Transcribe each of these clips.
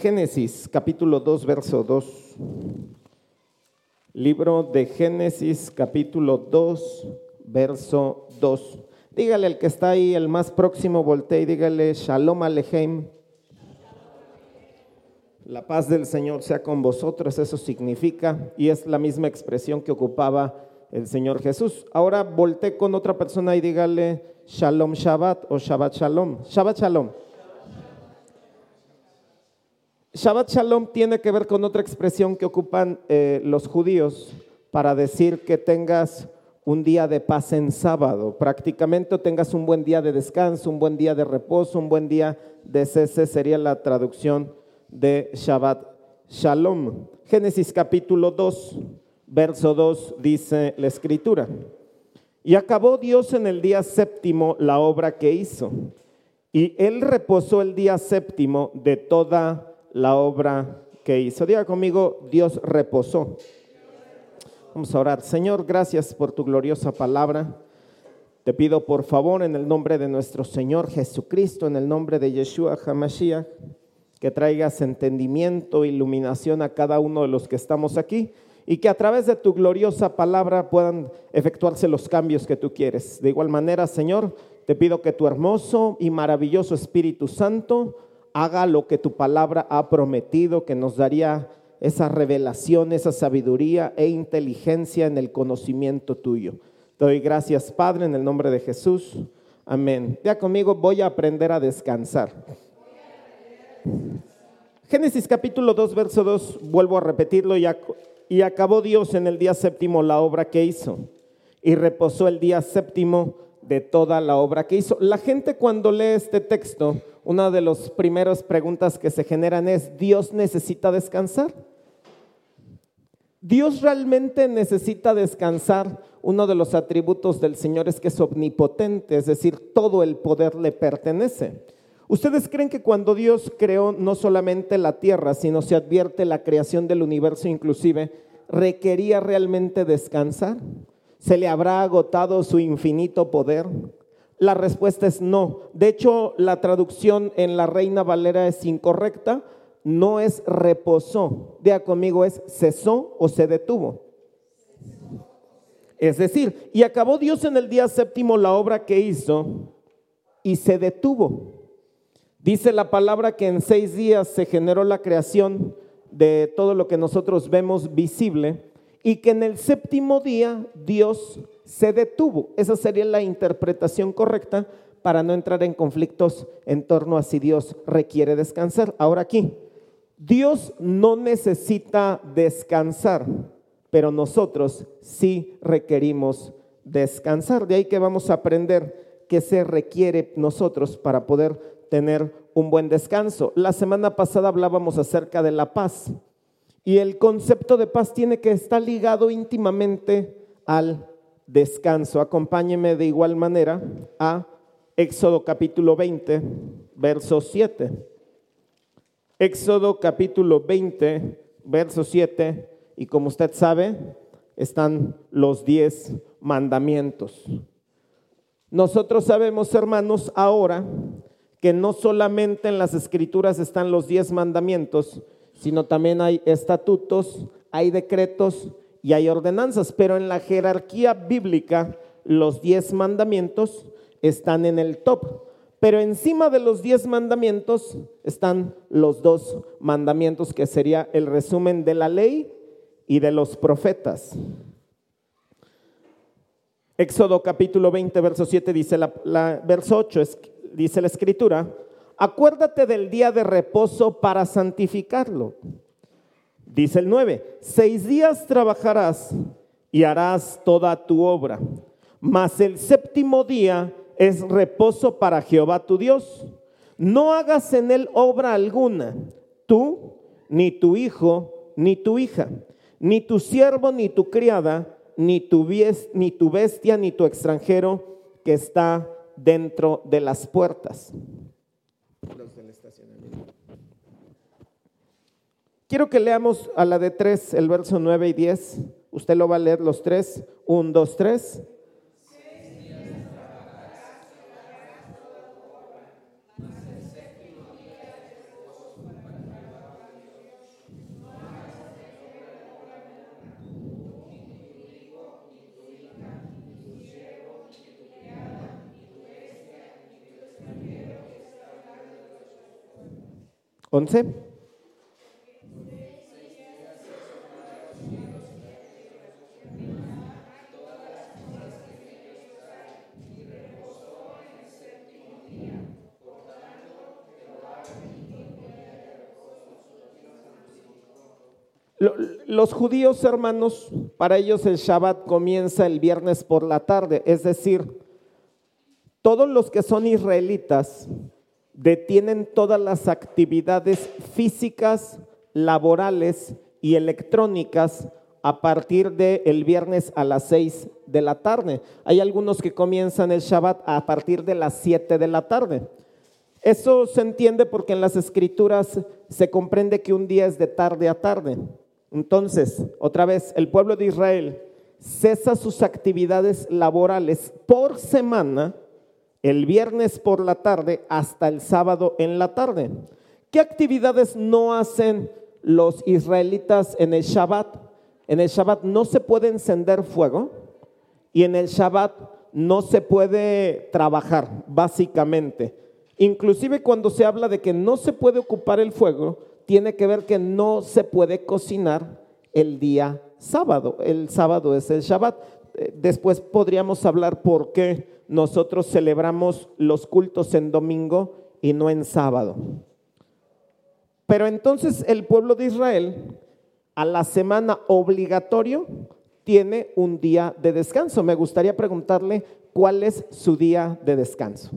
Génesis capítulo 2, verso 2. Libro de Génesis capítulo 2, verso 2. Dígale al que está ahí, el más próximo, voltee y dígale Shalom Alejem. La paz del Señor sea con vosotros, eso significa, y es la misma expresión que ocupaba el Señor Jesús. Ahora voltee con otra persona y dígale Shalom Shabbat o Shabbat Shalom. Shabbat Shalom. Shabbat Shalom tiene que ver con otra expresión que ocupan eh, los judíos para decir que tengas un día de paz en sábado, prácticamente tengas un buen día de descanso, un buen día de reposo, un buen día de cese, sería la traducción de Shabbat Shalom. Génesis capítulo 2, verso 2 dice la escritura. Y acabó Dios en el día séptimo la obra que hizo, y él reposó el día séptimo de toda la obra que hizo. Diga conmigo, Dios reposó. Vamos a orar. Señor, gracias por tu gloriosa palabra. Te pido por favor en el nombre de nuestro Señor Jesucristo, en el nombre de Yeshua HaMashiach, que traigas entendimiento, iluminación a cada uno de los que estamos aquí y que a través de tu gloriosa palabra puedan efectuarse los cambios que tú quieres. De igual manera, Señor, te pido que tu hermoso y maravilloso Espíritu Santo haga lo que tu palabra ha prometido, que nos daría esa revelación, esa sabiduría e inteligencia en el conocimiento tuyo. Te doy gracias, Padre, en el nombre de Jesús. Amén. Ya conmigo, voy a aprender a descansar. Génesis capítulo 2, verso 2, vuelvo a repetirlo, y, y acabó Dios en el día séptimo la obra que hizo, y reposó el día séptimo de toda la obra que hizo. La gente cuando lee este texto, una de las primeras preguntas que se generan es, ¿Dios necesita descansar? ¿Dios realmente necesita descansar? Uno de los atributos del Señor es que es omnipotente, es decir, todo el poder le pertenece. ¿Ustedes creen que cuando Dios creó no solamente la tierra, sino se advierte la creación del universo inclusive, requería realmente descansar? ¿Se le habrá agotado su infinito poder? La respuesta es no. De hecho, la traducción en la Reina Valera es incorrecta. No es reposó. Vea conmigo, es cesó o se detuvo. Es decir, y acabó Dios en el día séptimo la obra que hizo y se detuvo. Dice la palabra que en seis días se generó la creación de todo lo que nosotros vemos visible y que en el séptimo día Dios se detuvo. Esa sería la interpretación correcta para no entrar en conflictos en torno a si Dios requiere descansar. Ahora aquí, Dios no necesita descansar, pero nosotros sí requerimos descansar. De ahí que vamos a aprender qué se requiere nosotros para poder tener un buen descanso. La semana pasada hablábamos acerca de la paz. Y el concepto de paz tiene que estar ligado íntimamente al descanso. Acompáñeme de igual manera a Éxodo capítulo 20, verso 7. Éxodo capítulo 20, verso 7. Y como usted sabe, están los diez mandamientos. Nosotros sabemos, hermanos, ahora que no solamente en las escrituras están los diez mandamientos, sino también hay estatutos, hay decretos y hay ordenanzas, pero en la jerarquía bíblica los diez mandamientos están en el top. Pero encima de los diez mandamientos están los dos mandamientos, que sería el resumen de la ley y de los profetas. Éxodo capítulo 20, verso 7 dice la, verso 8, dice la escritura, acuérdate del día de reposo para santificarlo. Dice el 9, seis días trabajarás y harás toda tu obra, mas el séptimo día es reposo para Jehová tu Dios. No hagas en él obra alguna, tú, ni tu hijo, ni tu hija, ni tu siervo, ni tu criada, ni tu, ni tu bestia, ni tu extranjero que está dentro de las puertas. Quiero que leamos a la de 3, el verso 9 y 10. Usted lo va a leer los tres. 1, 2, 3. Once. Los judíos, hermanos, para ellos el Shabbat comienza el viernes por la tarde, es decir, todos los que son israelitas detienen todas las actividades físicas, laborales y electrónicas a partir del viernes a las 6 de la tarde. Hay algunos que comienzan el Shabbat a partir de las 7 de la tarde. Eso se entiende porque en las escrituras se comprende que un día es de tarde a tarde. Entonces, otra vez, el pueblo de Israel cesa sus actividades laborales por semana, el viernes por la tarde hasta el sábado en la tarde. ¿Qué actividades no hacen los israelitas en el Shabbat? En el Shabbat no se puede encender fuego y en el Shabbat no se puede trabajar, básicamente. Inclusive cuando se habla de que no se puede ocupar el fuego, tiene que ver que no se puede cocinar el día sábado. El sábado es el Shabbat. Eh, después podríamos hablar por qué nosotros celebramos los cultos en domingo y no en sábado. Pero entonces el pueblo de Israel a la semana obligatorio tiene un día de descanso. Me gustaría preguntarle cuál es su día de descanso.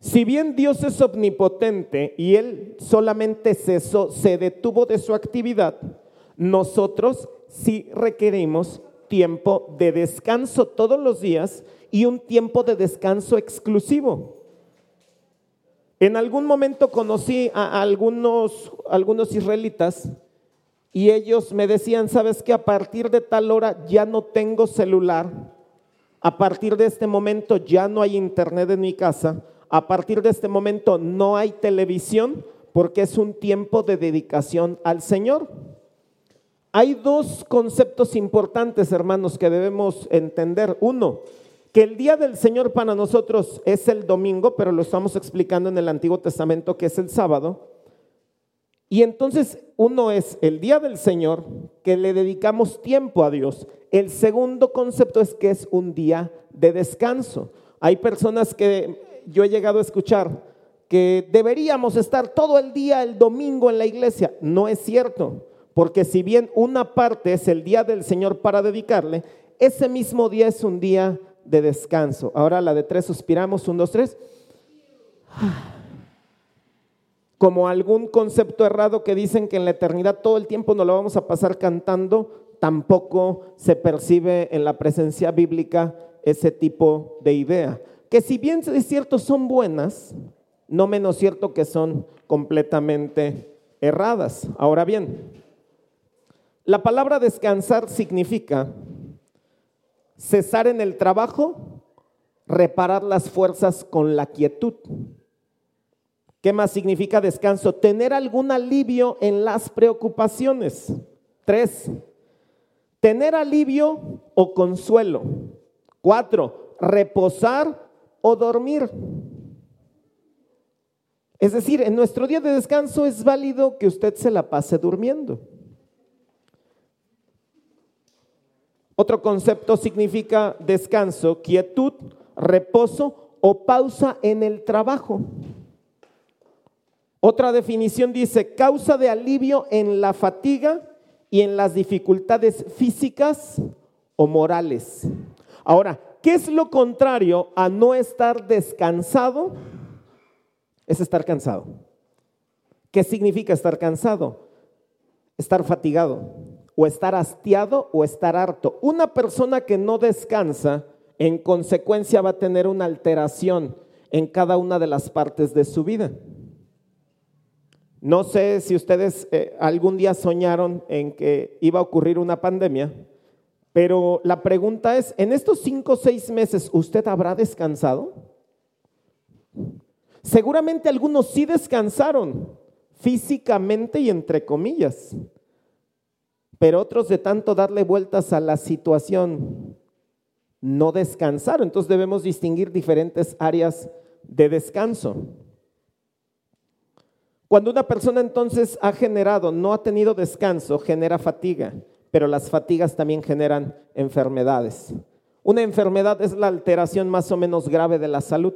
Si bien Dios es omnipotente y Él solamente cesó, se detuvo de su actividad, nosotros sí requerimos tiempo de descanso todos los días y un tiempo de descanso exclusivo. En algún momento conocí a algunos, algunos israelitas y ellos me decían, sabes que a partir de tal hora ya no tengo celular, a partir de este momento ya no hay internet en mi casa, a partir de este momento no hay televisión porque es un tiempo de dedicación al Señor. Hay dos conceptos importantes, hermanos, que debemos entender. Uno, que el día del Señor para nosotros es el domingo, pero lo estamos explicando en el Antiguo Testamento que es el sábado. Y entonces uno es el día del Señor, que le dedicamos tiempo a Dios. El segundo concepto es que es un día de descanso. Hay personas que yo he llegado a escuchar que deberíamos estar todo el día el domingo en la iglesia. No es cierto, porque si bien una parte es el día del Señor para dedicarle, ese mismo día es un día de descanso. Ahora la de tres suspiramos, un, dos, tres. Como algún concepto errado que dicen que en la eternidad todo el tiempo nos lo vamos a pasar cantando, tampoco se percibe en la presencia bíblica ese tipo de idea que si bien es cierto son buenas, no menos cierto que son completamente erradas. Ahora bien, la palabra descansar significa cesar en el trabajo, reparar las fuerzas con la quietud. ¿Qué más significa descanso? Tener algún alivio en las preocupaciones. Tres, tener alivio o consuelo. Cuatro, reposar o dormir. Es decir, en nuestro día de descanso es válido que usted se la pase durmiendo. Otro concepto significa descanso, quietud, reposo o pausa en el trabajo. Otra definición dice causa de alivio en la fatiga y en las dificultades físicas o morales. Ahora, ¿Qué es lo contrario a no estar descansado? Es estar cansado. ¿Qué significa estar cansado? Estar fatigado o estar hastiado o estar harto. Una persona que no descansa, en consecuencia va a tener una alteración en cada una de las partes de su vida. No sé si ustedes eh, algún día soñaron en que iba a ocurrir una pandemia pero la pregunta es, ¿en estos cinco o seis meses usted habrá descansado? Seguramente algunos sí descansaron físicamente y entre comillas, pero otros de tanto darle vueltas a la situación no descansaron. Entonces debemos distinguir diferentes áreas de descanso. Cuando una persona entonces ha generado, no ha tenido descanso, genera fatiga, pero las fatigas también generan enfermedades. Una enfermedad es la alteración más o menos grave de la salud.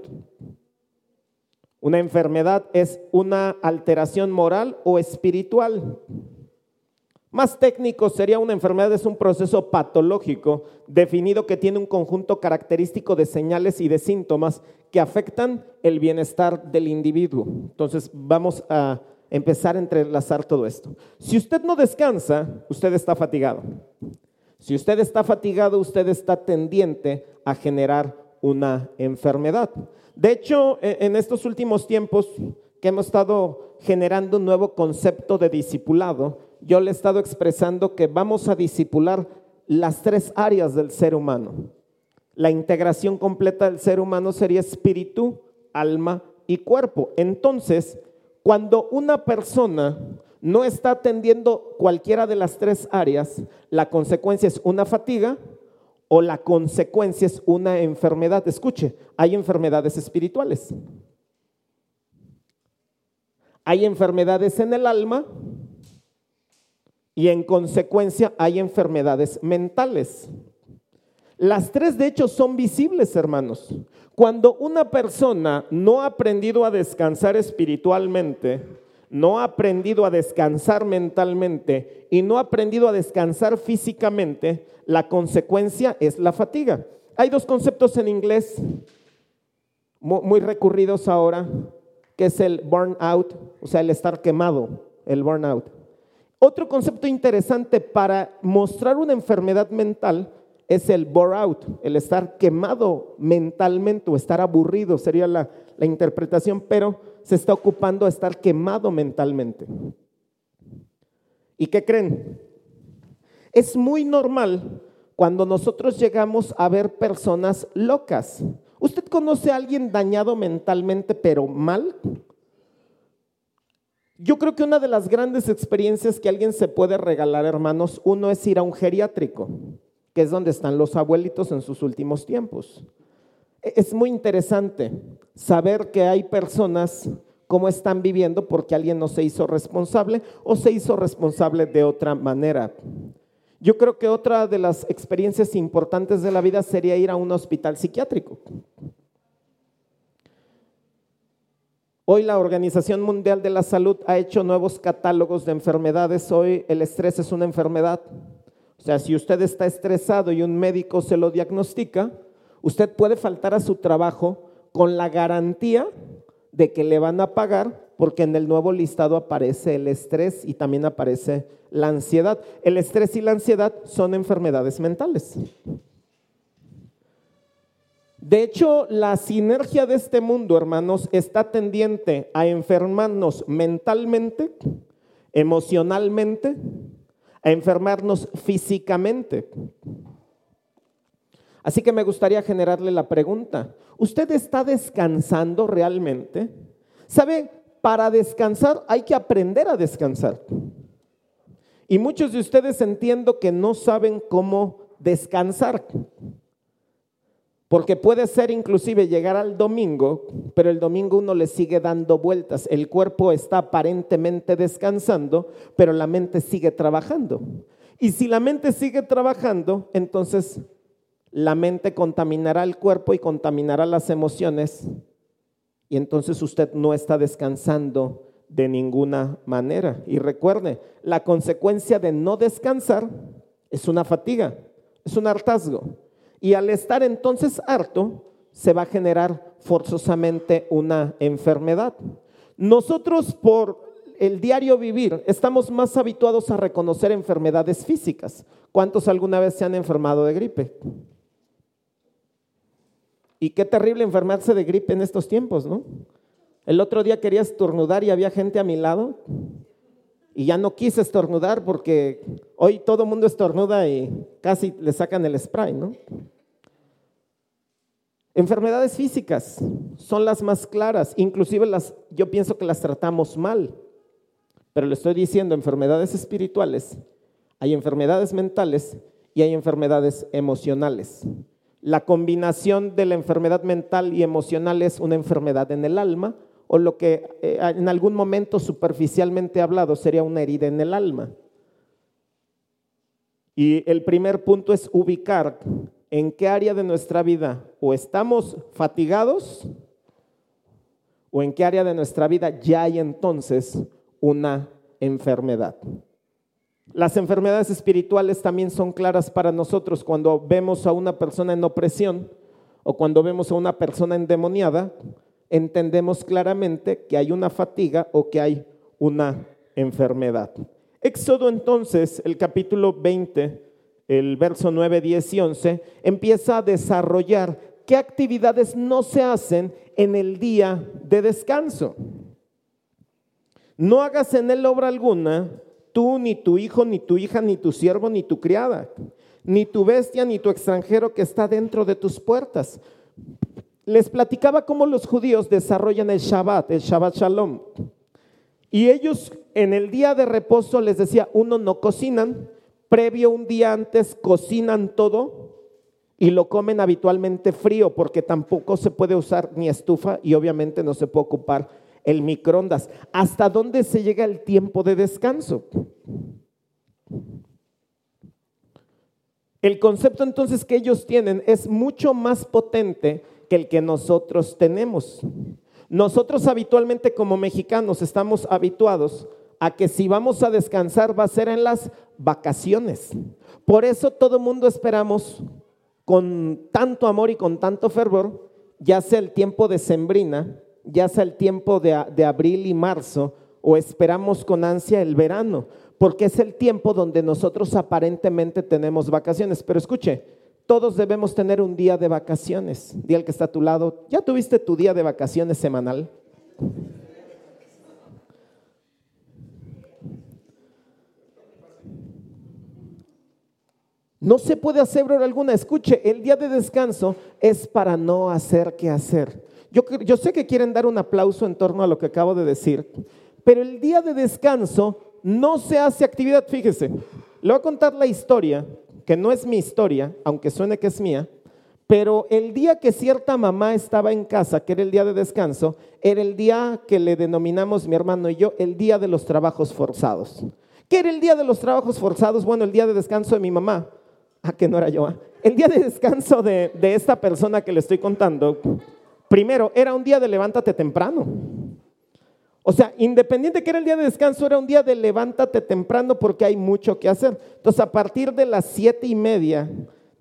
Una enfermedad es una alteración moral o espiritual. Más técnico sería una enfermedad es un proceso patológico definido que tiene un conjunto característico de señales y de síntomas que afectan el bienestar del individuo. Entonces vamos a empezar a entrelazar todo esto. Si usted no descansa, usted está fatigado. Si usted está fatigado, usted está tendiente a generar una enfermedad. De hecho, e, en estos últimos tiempos que hemos estado generando un nuevo concepto de discipulado, yo le he estado expresando que vamos a disipular las tres áreas del ser humano. La integración completa del ser humano sería espíritu, alma y cuerpo. Entonces, cuando una persona no está atendiendo cualquiera de las tres áreas, la consecuencia es una fatiga o la consecuencia es una enfermedad. Escuche, hay enfermedades espirituales. Hay enfermedades en el alma y en consecuencia hay enfermedades mentales. Las tres de hecho son visibles, hermanos. Cuando una persona no ha aprendido a descansar espiritualmente, no ha aprendido a descansar mentalmente y no ha aprendido a descansar físicamente, la consecuencia es la fatiga. Hay dos conceptos en inglés muy recurridos ahora, que es el burnout, o sea, el estar quemado, el burnout. Otro concepto interesante para mostrar una enfermedad mental es el bore out, el estar quemado mentalmente o estar aburrido, sería la, interpretación, pero se está ocupando a estar quemado mentalmente. ¿Y qué creen? Es muy normal cuando nosotros llegamos a ver personas locas. ¿Usted conoce a alguien dañado mentalmente pero mal? Yo creo que una de las grandes experiencias que alguien se puede regalar, hermanos, uno es ir a un geriátrico, que es donde están los abuelitos en sus últimos tiempos. E-, es muy interesante saber que hay personas cómo están viviendo porque alguien no se hizo responsable o se hizo responsable de otra manera. Yo creo que otra de las experiencias importantes de la vida sería ir a un hospital psiquiátrico. Hoy la Organización Mundial de la Salud ha hecho nuevos catálogos de enfermedades. Hoy el estrés es una enfermedad. O sea, si usted está estresado y un médico se lo diagnostica, usted puede faltar a su trabajo con la garantía de que le van a pagar porque en el nuevo listado aparece el estrés y también aparece la ansiedad. El estrés y la ansiedad son enfermedades mentales. De hecho, la sinergia de este mundo, hermanos, está tendiente a enfermarnos mentalmente, emocionalmente, a enfermarnos físicamente. Así que me gustaría generarle la pregunta, ¿usted está descansando realmente? ¿Sabe? Para descansar hay que aprender a descansar. Y muchos de ustedes entiendo que no saben cómo descansar. Porque puede ser inclusive llegar al domingo, pero el domingo uno le sigue dando vueltas. El cuerpo está aparentemente descansando, pero la mente sigue trabajando. Y si la mente sigue trabajando, entonces la mente contaminará el cuerpo y contaminará las emociones. Y entonces usted no está descansando de ninguna manera. Y recuerde, la consecuencia de no descansar es una fatiga, es un hartazgo. Y al estar entonces harto, se va a generar forzosamente una enfermedad. Nosotros por el diario vivir estamos más habituados a reconocer enfermedades físicas. ¿Cuántos alguna vez se han enfermado de gripe? Y qué terrible enfermarse de gripe en estos tiempos, ¿no? El otro día quería estornudar y había gente a mi lado y ya no quise estornudar porque hoy todo el mundo estornuda y casi le sacan el spray, ¿no? Enfermedades físicas son las más claras, inclusive las, yo pienso que las tratamos mal, pero le estoy diciendo enfermedades espirituales, hay enfermedades mentales y hay enfermedades emocionales. La combinación de la enfermedad mental y emocional es una enfermedad en el alma o lo que eh, en algún momento superficialmente hablado sería una herida en el alma. Y el primer punto es ubicar en qué área de nuestra vida o estamos fatigados o en qué área de nuestra vida ya hay entonces una enfermedad. Las enfermedades espirituales también son claras para nosotros cuando vemos a una persona en opresión o cuando vemos a una persona endemoniada, entendemos claramente que hay una fatiga o que hay una enfermedad. Éxodo entonces, el capítulo 20, el verso 9, 10 y 11, empieza a desarrollar qué actividades no se hacen en el día de descanso. No hagas en él obra alguna, tú, ni tu hijo, ni tu hija, ni tu siervo, ni tu criada, ni tu bestia, ni tu extranjero que está dentro de tus puertas. Les platicaba cómo los judíos desarrollan el Shabbat, el Shabbat Shalom. Y ellos en el día de reposo les decía, uno no cocinan, previo un día antes cocinan todo y lo comen habitualmente frío porque tampoco se puede usar ni estufa y obviamente no se puede ocupar el microondas. ¿Hasta dónde se llega el tiempo de descanso? El concepto entonces que ellos tienen es mucho más potente que el que nosotros tenemos. Nosotros habitualmente como mexicanos estamos habituados a que si vamos a descansar va a ser en las vacaciones. Por eso todo mundo esperamos con tanto amor y con tanto fervor, ya sea el tiempo de sembrina, ya sea el tiempo de abril y marzo, o esperamos con ansia el verano, porque es el tiempo donde nosotros aparentemente tenemos vacaciones. Pero escuche, todos debemos tener un día de vacaciones. Día al que está a tu lado, ¿ya tuviste tu día de vacaciones semanal? No se puede hacer hora alguna. Escuche, el día de descanso es para no hacer qué hacer. Yo, yo sé que quieren dar un aplauso en torno a lo que acabo de decir, pero el día de descanso no se hace actividad. Fíjese, le voy a contar la historia que no es mi historia, aunque suene que es mía, pero el día que cierta mamá estaba en casa, que era el día de descanso, era el día que le denominamos mi hermano y yo el día de los trabajos forzados. ¿Qué era el día de los trabajos forzados? Bueno, el día de descanso de mi mamá. Ah, que no era yo. Ah. El día de descanso de, de esta persona que le estoy contando, primero, era un día de levántate temprano. O sea, independiente que era el día de descanso, era un día de levántate temprano porque hay mucho que hacer. Entonces, a partir de las siete y media,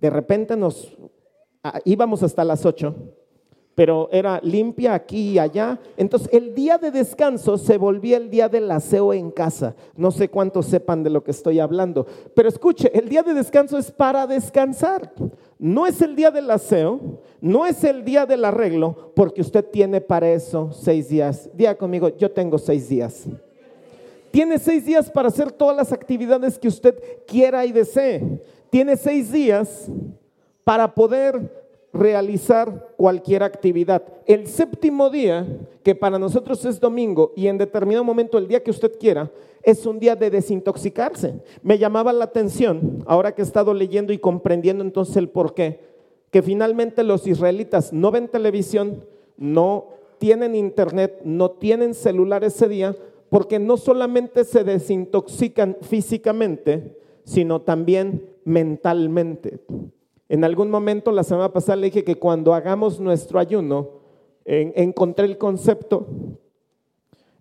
de repente nos íbamos hasta las ocho, pero era limpia aquí y allá. Entonces, el día de descanso se volvía el día del aseo en casa. No sé cuántos sepan de lo que estoy hablando, pero escuche, el día de descanso es para descansar. No es el día del aseo, no es el día del arreglo, porque usted tiene para eso seis días. Día conmigo, yo tengo seis días. Tiene seis días para hacer todas las actividades que usted quiera y desee. Tiene seis días para poder realizar cualquier actividad. El séptimo día, que para nosotros es domingo y en determinado momento el día que usted quiera, es un día de desintoxicarse. Me llamaba la atención, ahora que he estado leyendo y comprendiendo entonces el por qué, que finalmente los israelitas no ven televisión, no tienen internet, no tienen celular ese día, porque no solamente se desintoxican físicamente, sino también mentalmente. En algún momento la semana pasada le dije que cuando hagamos nuestro ayuno, encontré el concepto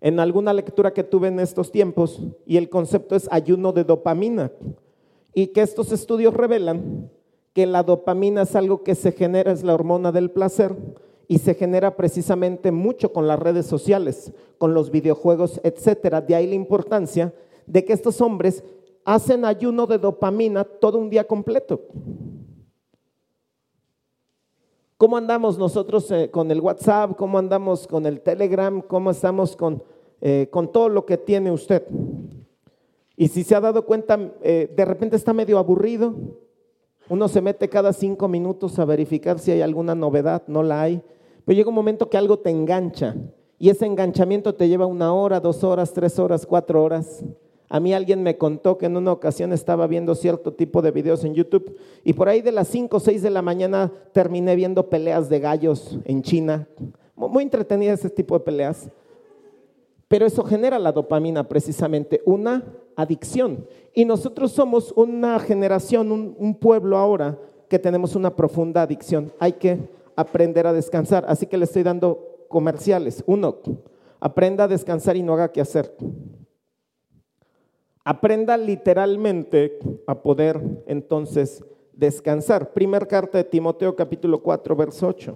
en alguna lectura que tuve en estos tiempos y el concepto es ayuno de dopamina y que estos estudios revelan que la dopamina es algo que se genera, es la hormona del placer y se genera precisamente mucho con las redes sociales, con los videojuegos, etcétera. De ahí la importancia de que estos hombres hacen ayuno de dopamina todo un día completo. ¿Cómo andamos nosotros eh, con el WhatsApp? ¿Cómo andamos con el Telegram? ¿Cómo estamos con, eh, con todo lo que tiene usted? Y si se ha dado cuenta, eh, de repente está medio aburrido. Uno se mete cada cinco minutos a verificar si hay alguna novedad, no la hay. Pero llega un momento que algo te engancha y ese enganchamiento te lleva una hora, dos horas, tres horas, cuatro horas. A mí alguien me contó que en una ocasión estaba viendo cierto tipo de videos en YouTube y por ahí de las 5 o 6 de la mañana terminé viendo peleas de gallos en China. Muy entretenida ese tipo de peleas. Pero eso genera la dopamina precisamente, una adicción. Y nosotros somos una generación, un, un pueblo ahora que tenemos una profunda adicción. Hay que aprender a descansar. Así que le estoy dando comerciales. Uno, aprenda a descansar y no haga qué hacer. Aprenda literalmente a poder entonces descansar. Primer carta de Timoteo capítulo 4, verso 8.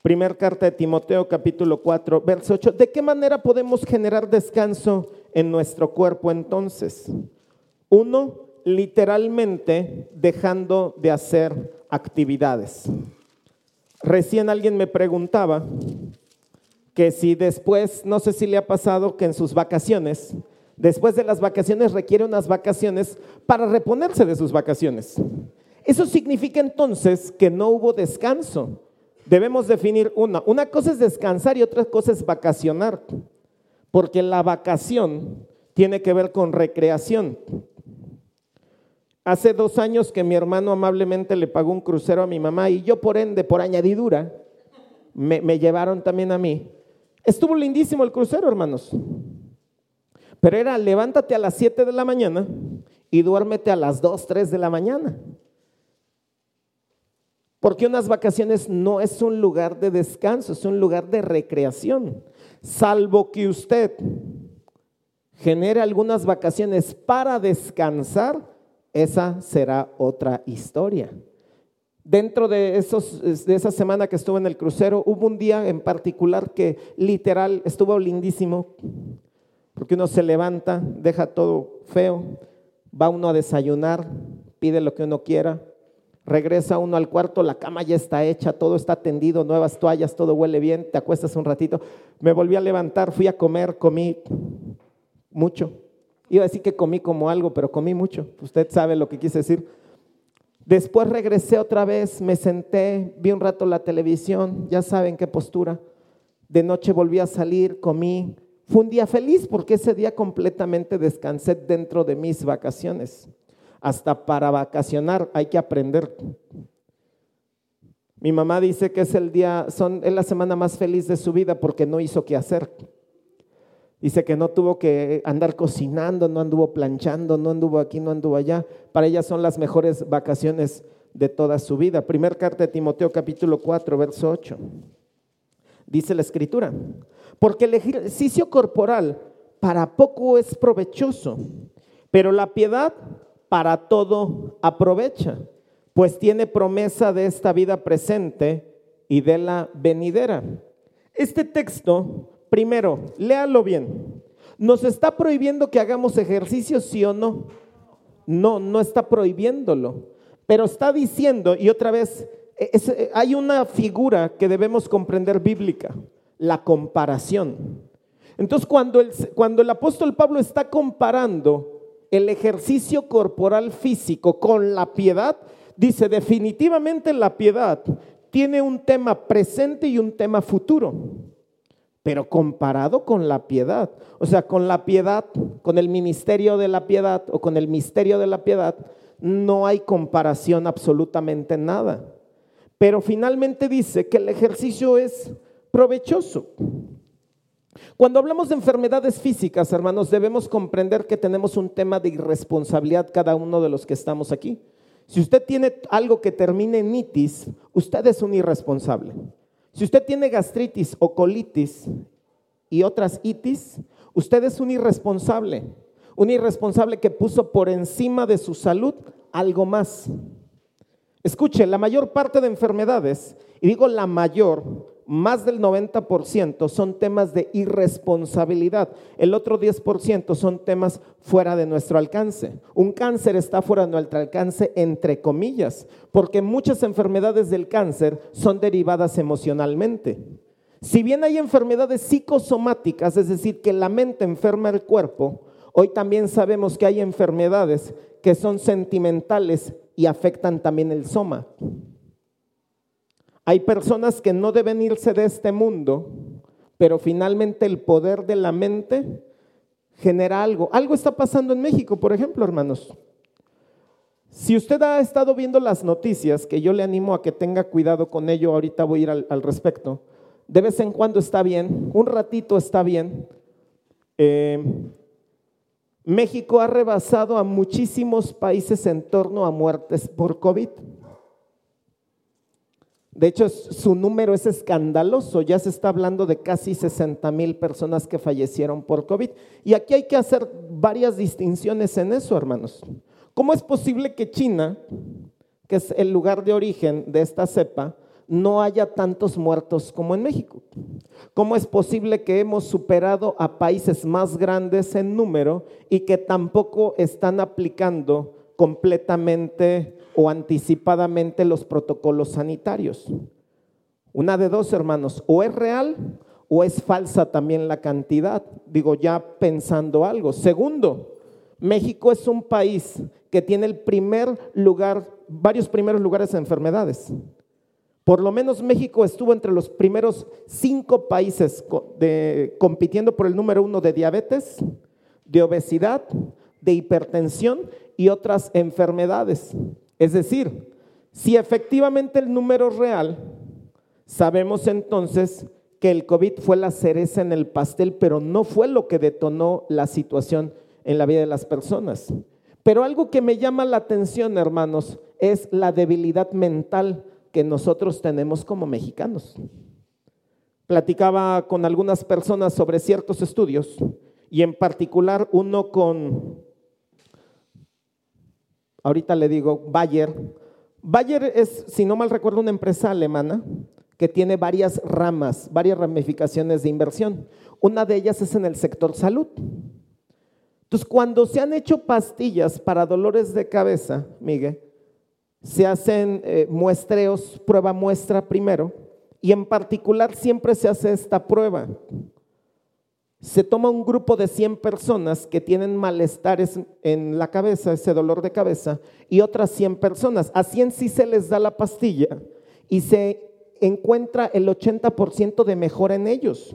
Primer carta de Timoteo capítulo 4, verso 8. ¿De qué manera podemos generar descanso en nuestro cuerpo entonces? Uno, literalmente dejando de hacer actividades. Recién alguien me preguntaba que si después, no sé si le ha pasado que en sus vacaciones, después de las vacaciones requiere unas vacaciones para reponerse de sus vacaciones. Eso significa entonces que no hubo descanso. Debemos definir una. Una cosa es descansar y otra cosa es vacacionar. Porque la vacación tiene que ver con recreación. Hace dos años que mi hermano amablemente le pagó un crucero a mi mamá y yo por ende, por añadidura, me, me llevaron también a mí. Estuvo lindísimo el crucero, hermanos. Pero era levántate a las 7 de la mañana y duérmete a las 2, 3 de la mañana. Porque unas vacaciones no es un lugar de descanso, es un lugar de recreación. Salvo que usted genere algunas vacaciones para descansar, esa será otra historia. Dentro de, esos, de esa semana que estuve en el crucero, hubo un día en particular que literal estuvo lindísimo, porque uno se levanta, deja todo feo, va uno a desayunar, pide lo que uno quiera, regresa uno al cuarto, la cama ya está hecha, todo está tendido, nuevas toallas, todo huele bien, te acuestas un ratito. Me volví a levantar, fui a comer, comí mucho. Iba a decir que comí como algo, pero comí mucho. Usted sabe lo que quise decir Después regresé otra vez, me senté, vi un rato la televisión, ya saben qué postura. De noche volví a salir, comí. Fue un día feliz porque ese día completamente descansé dentro de mis vacaciones. Hasta para vacacionar hay que aprender. Mi mamá dice que es el día, son, es la semana más feliz de su vida porque no hizo qué hacer. Dice que no tuvo que andar cocinando, no anduvo planchando, no anduvo aquí, no anduvo allá. Para ella son las mejores vacaciones de toda su vida. Primer carta de Timoteo capítulo 4, verso 8. Dice la escritura, porque el ejercicio corporal para poco es provechoso, pero la piedad para todo aprovecha, pues tiene promesa de esta vida presente y de la venidera. Este texto Primero, léalo bien. ¿Nos está prohibiendo que hagamos ejercicio, sí o no? No, no está prohibiéndolo. Pero está diciendo, y otra vez, e, e, hay una figura que debemos comprender bíblica, la comparación. Entonces, cuando el, cuando el apóstol Pablo está comparando el ejercicio corporal físico con la piedad, dice definitivamente la piedad tiene un tema presente y un tema futuro pero comparado con la piedad, o sea, con la piedad, con el ministerio de la piedad o con el misterio de la piedad, no hay comparación absolutamente nada. Pero finalmente dice que el ejercicio es provechoso. Cuando hablamos de enfermedades físicas, hermanos, debemos comprender que tenemos un tema de irresponsabilidad cada uno de los que estamos aquí. Si usted tiene algo que termine en itis, usted es un irresponsable. Si usted tiene gastritis o colitis y otras itis, usted es un irresponsable, un irresponsable que puso por encima de su salud algo más. Escuche, la mayor parte de enfermedades, y digo la mayor, más del 90% son temas de irresponsabilidad. El otro 10% son temas fuera de nuestro alcance. Un cáncer está fuera de nuestro alcance entre comillas, porque muchas enfermedades del cáncer son derivadas emocionalmente. Si bien hay enfermedades psicosomáticas, es decir, que la mente enferma el cuerpo, hoy también sabemos que hay enfermedades que son sentimentales y afectan también el soma. Hay personas que no deben irse de este mundo, pero finalmente el poder de la mente genera algo. Algo está pasando en México, por ejemplo, hermanos. Si usted ha estado viendo las noticias, que yo le animo a que tenga cuidado con ello, ahorita voy a ir al, respecto, de vez en cuando está bien, un ratito está bien. Eh, México ha rebasado a muchísimos países en torno a muertes por COVID. De hecho, su número es escandaloso. Ya se está hablando de casi 60 mil personas que fallecieron por COVID. Y aquí hay que hacer varias distinciones en eso, hermanos. ¿Cómo es posible que China, que es el lugar de origen de esta cepa, no haya tantos muertos como en México? ¿Cómo es posible que hemos superado a países más grandes en número y que tampoco están aplicando completamente o anticipadamente los protocolos sanitarios? Una de dos, hermanos, o es real o es falsa también la cantidad. Digo, ya pensando algo. Segundo, México es un país que tiene el primer lugar, varios primeros lugares de enfermedades. Por lo menos México estuvo entre los primeros cinco países compitiendo por el número uno de diabetes, de obesidad, de hipertensión y otras enfermedades. Es decir, si efectivamente el número es real, sabemos entonces que el COVID fue la cereza en el pastel, pero no fue lo que detonó la situación en la vida de las personas. Pero algo que me llama la atención, hermanos, es la debilidad mental que nosotros tenemos como mexicanos. Platicaba con algunas personas sobre ciertos estudios y en particular uno con, ahorita le digo, Bayer. Bayer es, si no mal recuerdo, una empresa alemana que tiene varias ramas, varias ramificaciones de inversión. Una de ellas es en el sector salud. Entonces, cuando se han hecho pastillas para dolores de cabeza, Miguel, se hacen eh, muestreos, prueba muestra primero, y en particular siempre se hace esta prueba. Se toma un grupo de 100 personas que tienen malestares en la cabeza, ese dolor de cabeza, y otras 100 personas. A 100 sí se les da la pastilla y se encuentra el 80% de mejora en ellos.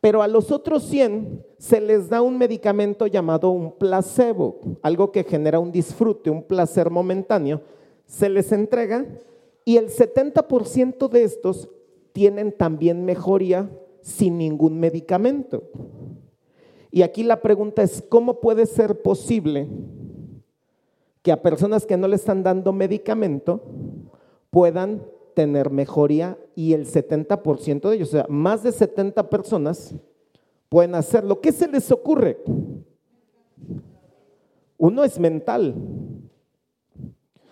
Pero a los otros 100 se les da un medicamento llamado un placebo, algo que genera un disfrute, un placer momentáneo. Se les entrega y el 70% de estos tienen también mejoría sin ningún medicamento. Y aquí la pregunta es, ¿cómo puede ser posible que a personas que no le están dando medicamento puedan tener mejoría y el 70% de ellos, o sea, más de 70 personas pueden hacerlo. ¿Qué se les ocurre? Uno es mental.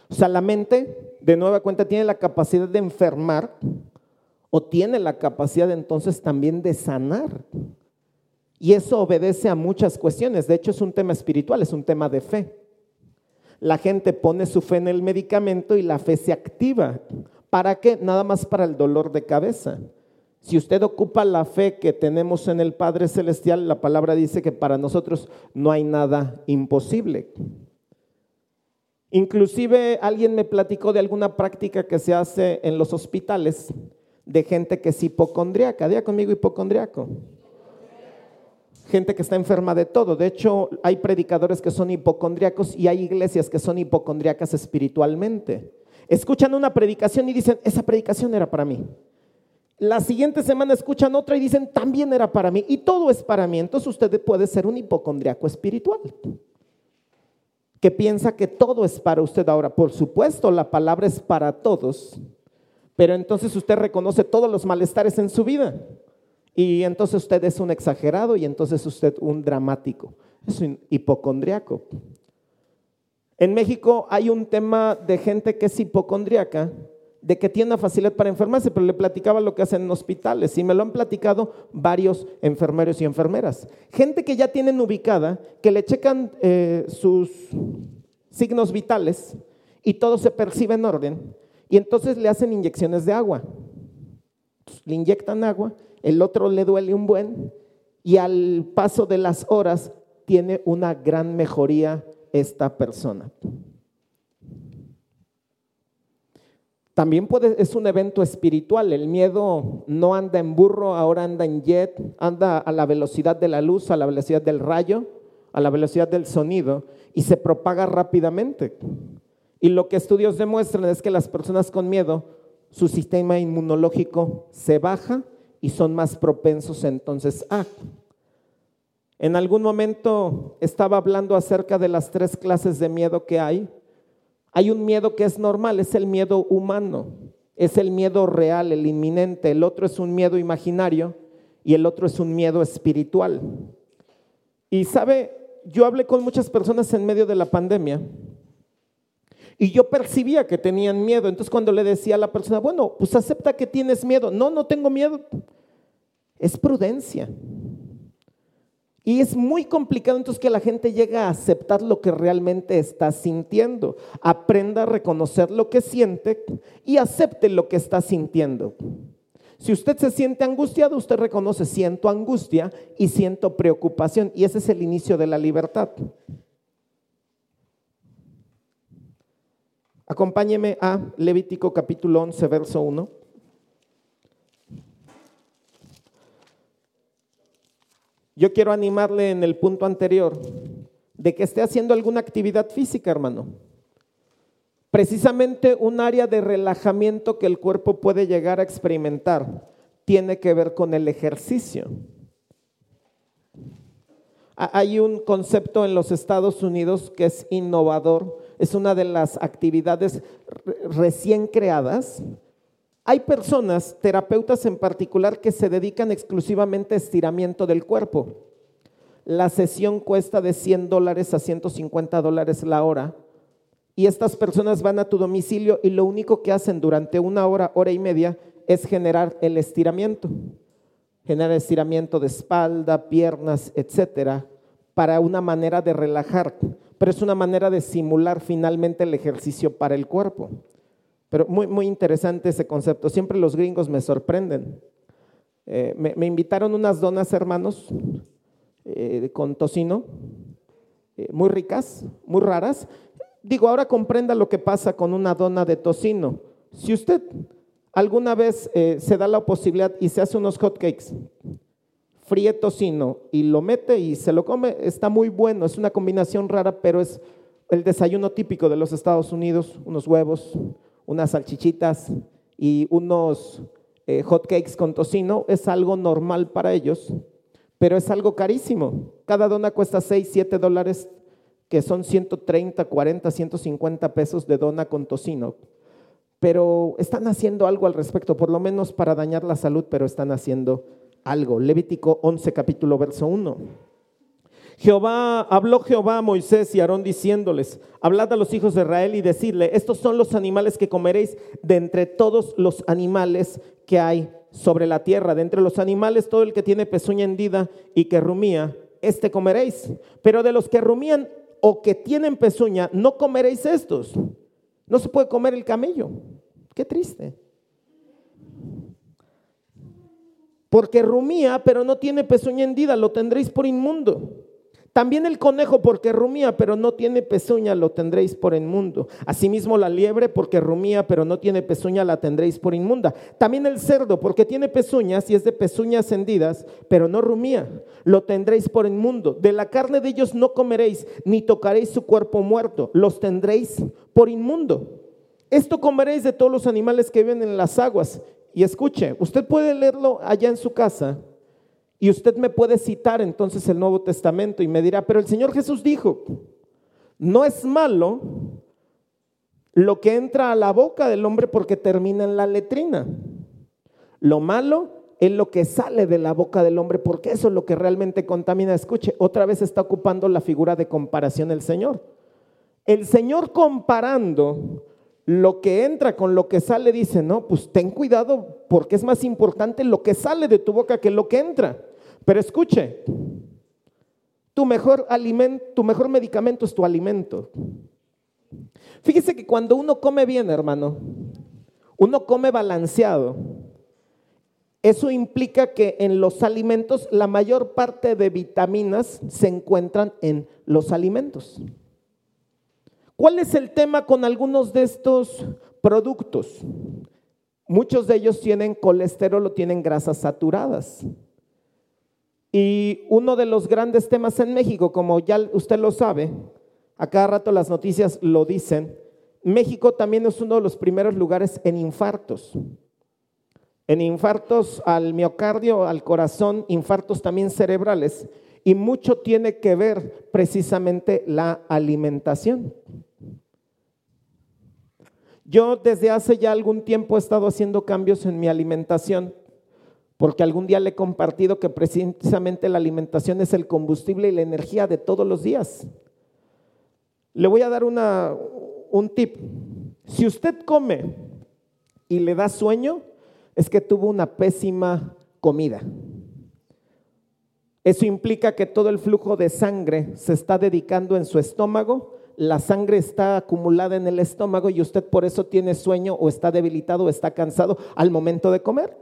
O sea, la mente, de nueva cuenta, tiene la capacidad de enfermar o tiene la capacidad entonces también de sanar. Y eso obedece a muchas cuestiones. De hecho, es un tema espiritual, es un tema de fe. La gente pone su fe en el medicamento y la fe se activa. ¿Para qué? Nada más para el dolor de cabeza. Si usted ocupa la fe que tenemos en el Padre Celestial, la palabra dice que para nosotros no hay nada imposible. Inclusive alguien me platicó de alguna práctica que se hace en los hospitales de gente que es hipocondriaca. Día conmigo hipocondriaco. Gente que está enferma de todo. De hecho, hay predicadores que son hipocondriacos y hay iglesias que son hipocondriacas espiritualmente escuchan una predicación y dicen, esa predicación era para mí. La siguiente semana escuchan otra y dicen, también era para mí. Y todo es para mí. Entonces usted puede ser un hipocondriaco espiritual que piensa que todo es para usted ahora. Por supuesto, la palabra es para todos, pero entonces usted reconoce todos los malestares en su vida. Y entonces usted es un exagerado y entonces usted un dramático. Es un hipocondriaco. En México hay un tema de gente que es hipocondríaca, de que tiene una facilidad para enfermarse, pero le platicaba lo que hacen en hospitales y me lo han platicado varios enfermeros y enfermeras. Gente que ya tienen ubicada, que le checan eh, sus signos vitales y todo se percibe en orden y entonces le hacen inyecciones de agua. le inyectan agua, el otro le duele un buen y al paso de las horas tiene una gran mejoría esta persona. También puede, es un evento espiritual. El miedo no anda en burro, ahora anda en jet, anda a la velocidad de la luz, a la velocidad del rayo, a la velocidad del sonido y se propaga rápidamente. Y lo que estudios demuestran es que las personas con miedo, su sistema inmunológico se baja y son más propensos entonces a. En algún momento estaba hablando acerca de las tres clases de miedo que hay. Hay un miedo que es normal, es el miedo humano, es el miedo real, el inminente. El otro es un miedo imaginario y el otro es un miedo espiritual. Y sabe, yo hablé con muchas personas en medio de la pandemia y yo percibía que tenían miedo. Entonces cuando le decía a la persona, bueno, pues acepta que tienes miedo. No, no tengo miedo. Es prudencia. Y es muy complicado entonces que la gente llegue a aceptar lo que realmente está sintiendo. Aprenda a reconocer lo que siente y acepte lo que está sintiendo. Si usted se siente angustiado, usted reconoce, siento angustia y siento preocupación. Y ese es el inicio de la libertad. Acompáñeme a Levítico capítulo 11, verso 1. Yo quiero animarle en el punto anterior de que esté haciendo alguna actividad física, hermano. Precisamente un área de relajamiento que el cuerpo puede llegar a experimentar tiene que ver con el ejercicio. Hay un concepto en los Estados Unidos que es innovador es una de las actividades recién creadas. Hay personas, terapeutas en particular, que se dedican exclusivamente a estiramiento del cuerpo. La sesión cuesta de 100 dólares a 150 dólares la hora. Y estas personas van a tu domicilio y lo único que hacen durante una hora, hora y media, es generar el estiramiento. Generar estiramiento de espalda, piernas, etcétera, para una manera de relajar pero es una manera de simular finalmente el ejercicio para el cuerpo. Pero muy, muy interesante ese concepto. Siempre los gringos me sorprenden. Eh, me, invitaron unas donas, hermanos, eh, con tocino, eh, muy ricas, muy raras. Digo, ahora comprenda lo que pasa con una dona de tocino. Si usted alguna vez se da la posibilidad y se hace unos hotcakes, fríe tocino y lo mete y se lo come, está muy bueno, es una combinación rara, pero es el desayuno típico de los Estados Unidos, unos huevos, unas salchichitas y unos eh, hot cakes con tocino, es algo normal para ellos, pero es algo carísimo. Cada dona cuesta 6, 7 dólares, que son 130, 40, 150 pesos de dona con tocino. Pero están haciendo algo al respecto, por lo menos para dañar la salud, pero están haciendo algo. Levítico 11, capítulo verso 1. Jehová, habló Jehová a Moisés y Aarón diciéndoles, hablad a los hijos de Israel y decirle, estos son los animales que comeréis de entre todos los animales que hay sobre la tierra. De entre los animales, todo el que tiene pezuña hendida y que rumía, este comeréis. Pero de los que rumían o que tienen pezuña, no comeréis estos. No se puede comer el camello. Qué triste. Porque rumía, pero no tiene pezuña hendida, lo tendréis por inmundo. También el conejo, porque rumía, pero no tiene pezuña, lo tendréis por inmundo. Asimismo la liebre, porque rumía, pero no tiene pezuña, la tendréis por inmunda. También el cerdo, porque tiene pezuñas y es de pezuñas hendidas, pero no rumía, lo tendréis por inmundo. De la carne de ellos no comeréis, ni tocaréis su cuerpo muerto, los tendréis por inmundo. Esto comeréis de todos los animales que viven en las aguas y escuche, usted puede leerlo allá en su casa y usted me puede citar entonces el Nuevo Testamento y me dirá, pero el Señor Jesús dijo, no es malo lo que entra a la boca del hombre porque termina en la letrina. Lo malo es lo que sale de la boca del hombre porque eso es lo que realmente contamina. Escuche, otra vez está ocupando la figura de comparación el Señor. El Señor comparando lo que entra con lo que sale, dice, no, pues ten cuidado porque es más importante lo que sale de tu boca que lo que entra. Pero escuche, tu mejor alimento, tu mejor medicamento es tu alimento. Fíjese que cuando uno come bien, hermano, uno come balanceado. Eso implica que en los alimentos la mayor parte de vitaminas se encuentran en los alimentos. ¿Cuál es el tema con algunos de estos productos? Muchos de ellos tienen colesterol o tienen grasas saturadas. Y uno de los grandes temas en México, como ya usted lo sabe, a cada rato las noticias lo dicen, México también es uno de los primeros lugares en infartos. En infartos al miocardio, al corazón, infartos también cerebrales. Y mucho tiene que ver precisamente la alimentación. Yo desde hace ya algún tiempo he estado haciendo cambios en mi alimentación, porque algún día le he compartido que precisamente la alimentación es el combustible y la energía de todos los días. Le voy a dar una, un tip. Si usted come y le da sueño, es que tuvo una pésima comida. Eso implica que todo el flujo de sangre se está dedicando en su estómago la sangre está acumulada en el estómago y usted por eso tiene sueño o está debilitado o está cansado al momento de comer.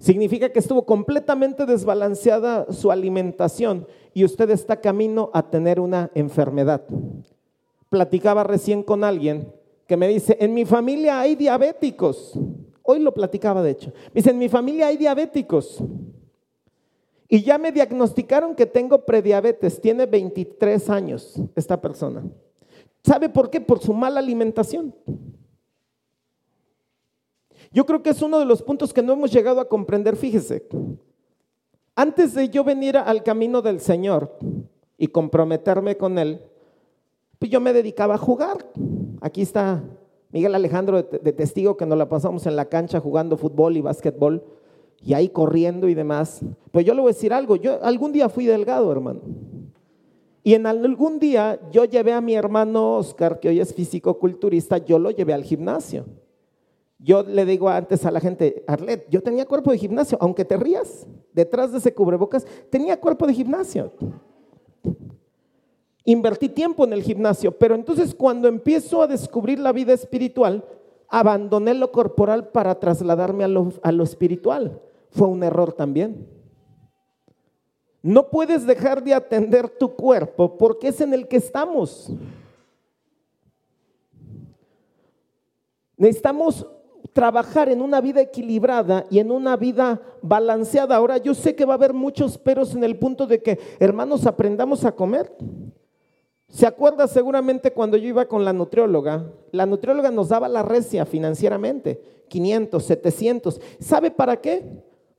Significa que estuvo completamente desbalanceada su alimentación y usted está camino a tener una enfermedad. Platicaba recién con alguien que me dice, en mi familia hay diabéticos. Hoy lo platicaba de hecho. Me dice, en mi familia hay diabéticos. Y ya me diagnosticaron que tengo prediabetes. Tiene 23 años esta persona. ¿Sabe por qué? Por su mala alimentación. Yo creo que es uno de los puntos que no hemos llegado a comprender. Fíjese, antes de yo venir al camino del Señor y comprometerme con Él, pues yo me dedicaba a jugar. Aquí está Miguel Alejandro de, testigo que nos la pasamos en la cancha jugando fútbol y básquetbol y ahí corriendo y demás. Pues yo le voy a decir algo, yo algún día fui delgado, hermano. Y en algún día yo llevé a mi hermano Oscar, que hoy es físico-culturista, yo lo llevé al gimnasio. Yo le digo antes a la gente, Arlet, yo tenía cuerpo de gimnasio, aunque te rías, detrás de ese cubrebocas, tenía cuerpo de gimnasio. Invertí tiempo en el gimnasio, pero entonces cuando empiezo a descubrir la vida espiritual, abandoné lo corporal para trasladarme a lo, a lo espiritual fue un error también. No puedes dejar de atender tu cuerpo porque es en el que estamos. Necesitamos trabajar en una vida equilibrada y en una vida balanceada. Ahora yo sé que va a haber muchos peros en el punto de que, hermanos, aprendamos a comer. ¿Se acuerda seguramente cuando yo iba con la nutrióloga? La nutrióloga nos daba la recia financieramente, 500, 700. ¿Sabe para qué?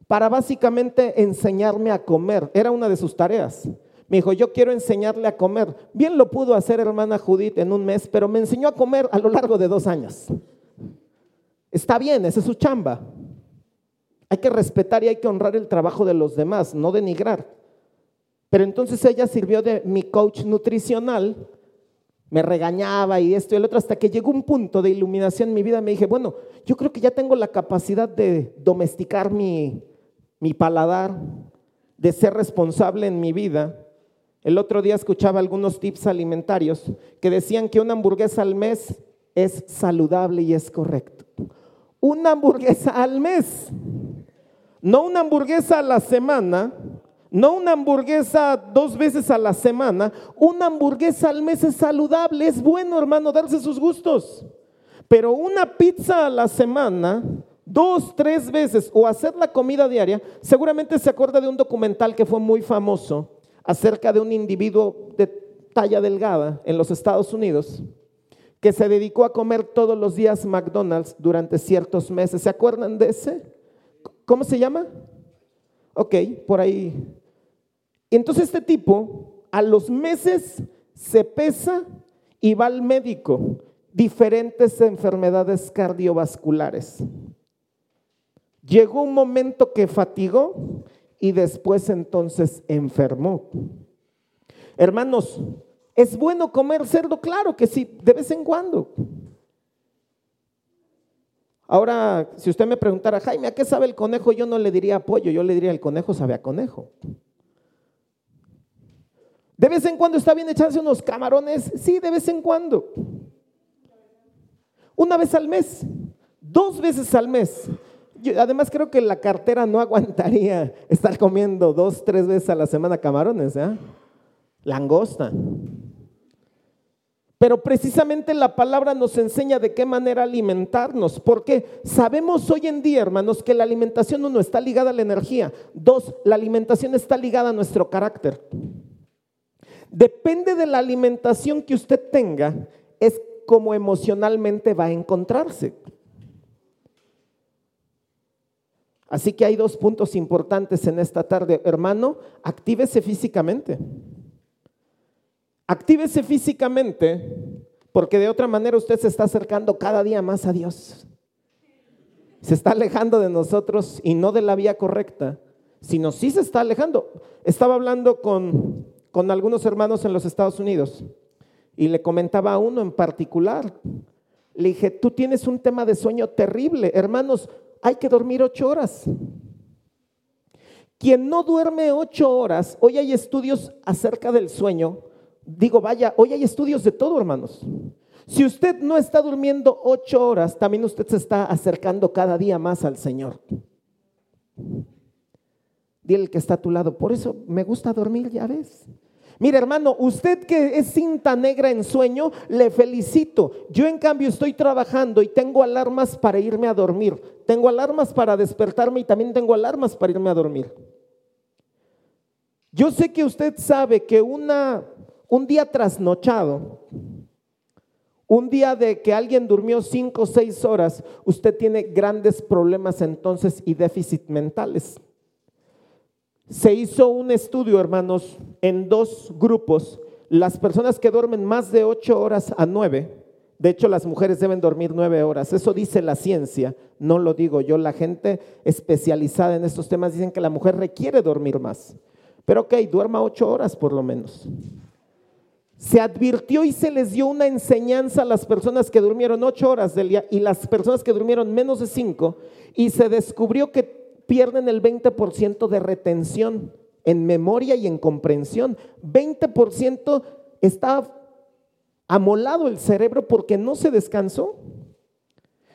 Para básicamente enseñarme a comer. Era una de sus tareas. Me dijo, yo quiero enseñarle a comer. Bien lo pudo hacer hermana Judith en un mes, pero me enseñó a comer a lo largo de dos años. Está bien, esa es su chamba. Hay que respetar y hay que honrar el trabajo de los demás, no denigrar. Pero entonces ella sirvió de mi coach nutricional, me regañaba y esto y el otro, hasta que llegó un punto de iluminación en mi vida. Me dije, bueno, yo creo que ya tengo la capacidad de domesticar mi, mi paladar, de ser responsable en mi vida. El otro día escuchaba algunos tips alimentarios que decían que una hamburguesa al mes es saludable y es correcto. Una hamburguesa al mes, no una hamburguesa a la semana, no una hamburguesa dos veces a la semana, una hamburguesa al mes es saludable, es bueno hermano darse sus gustos. Pero una pizza a la semana dos, tres veces o hacer la comida diaria, seguramente se acuerda de un documental que fue muy famoso acerca de un individuo de talla delgada en los Estados Unidos que se dedicó a comer todos los días McDonald's durante ciertos meses. ¿Se acuerdan de ese? ¿Cómo se llama? Ok, por ahí. Entonces este tipo a los meses se pesa y va al médico. Diferentes enfermedades cardiovasculares. Llegó un momento que fatigó y después entonces enfermó. Hermanos, ¿es bueno comer cerdo? Claro que sí, de vez en cuando. Ahora, si usted me preguntara, Jaime, ¿a qué sabe el conejo? Yo no le diría pollo, yo le diría el conejo sabe a conejo. De vez en cuando está bien echarse unos camarones, sí, de vez en cuando. Una vez al mes, dos veces al mes además creo que la cartera no aguantaría estar comiendo dos, tres veces a la semana camarones, ¿eh? Langosta. Pero precisamente la palabra nos enseña de qué manera alimentarnos, porque sabemos hoy en día, hermanos, que la alimentación uno está ligada a la energía, dos, la alimentación está ligada a nuestro carácter. Depende de la alimentación que usted tenga, es como emocionalmente va a encontrarse. Así que hay dos puntos importantes en esta tarde. Hermano, actívese físicamente. Actívese físicamente porque de otra manera usted se está acercando cada día más a Dios. Se está alejando de nosotros y no de la vía correcta, sino sí se está alejando. Estaba hablando con, con algunos hermanos en los Estados Unidos y le comentaba a uno en particular. Le dije, tú tienes un tema de sueño terrible. Hermanos, hay que dormir ocho horas. Quien no duerme ocho horas, hoy hay estudios acerca del sueño. Digo, vaya, hoy hay estudios de todo, hermanos. Si usted no está durmiendo ocho horas, también usted se está acercando cada día más al Señor. Dile que está a tu lado, por eso me gusta dormir, ya ves. Mire hermano, usted que es cinta negra en sueño, le felicito. Yo en cambio estoy trabajando y tengo alarmas para irme a dormir. Tengo alarmas para despertarme y también tengo alarmas para irme a dormir. Yo sé que usted sabe que una, un día trasnochado, un día de que alguien durmió cinco o seis horas, usted tiene grandes problemas entonces y déficit mentales. Se hizo un estudio, hermanos, en dos grupos. Las personas que duermen más de ocho horas a nueve, de hecho las mujeres deben dormir nueve horas, eso dice la ciencia, no lo digo yo, la gente especializada en estos temas dicen que la mujer requiere dormir más. Pero ok, duerma ocho horas por lo menos. Se advirtió y se les dio una enseñanza a las personas que durmieron ocho horas del día y las personas que durmieron menos de cinco y se descubrió que pierden el 20% de retención en memoria y en comprensión. 20% está amolado el cerebro porque no se descansó.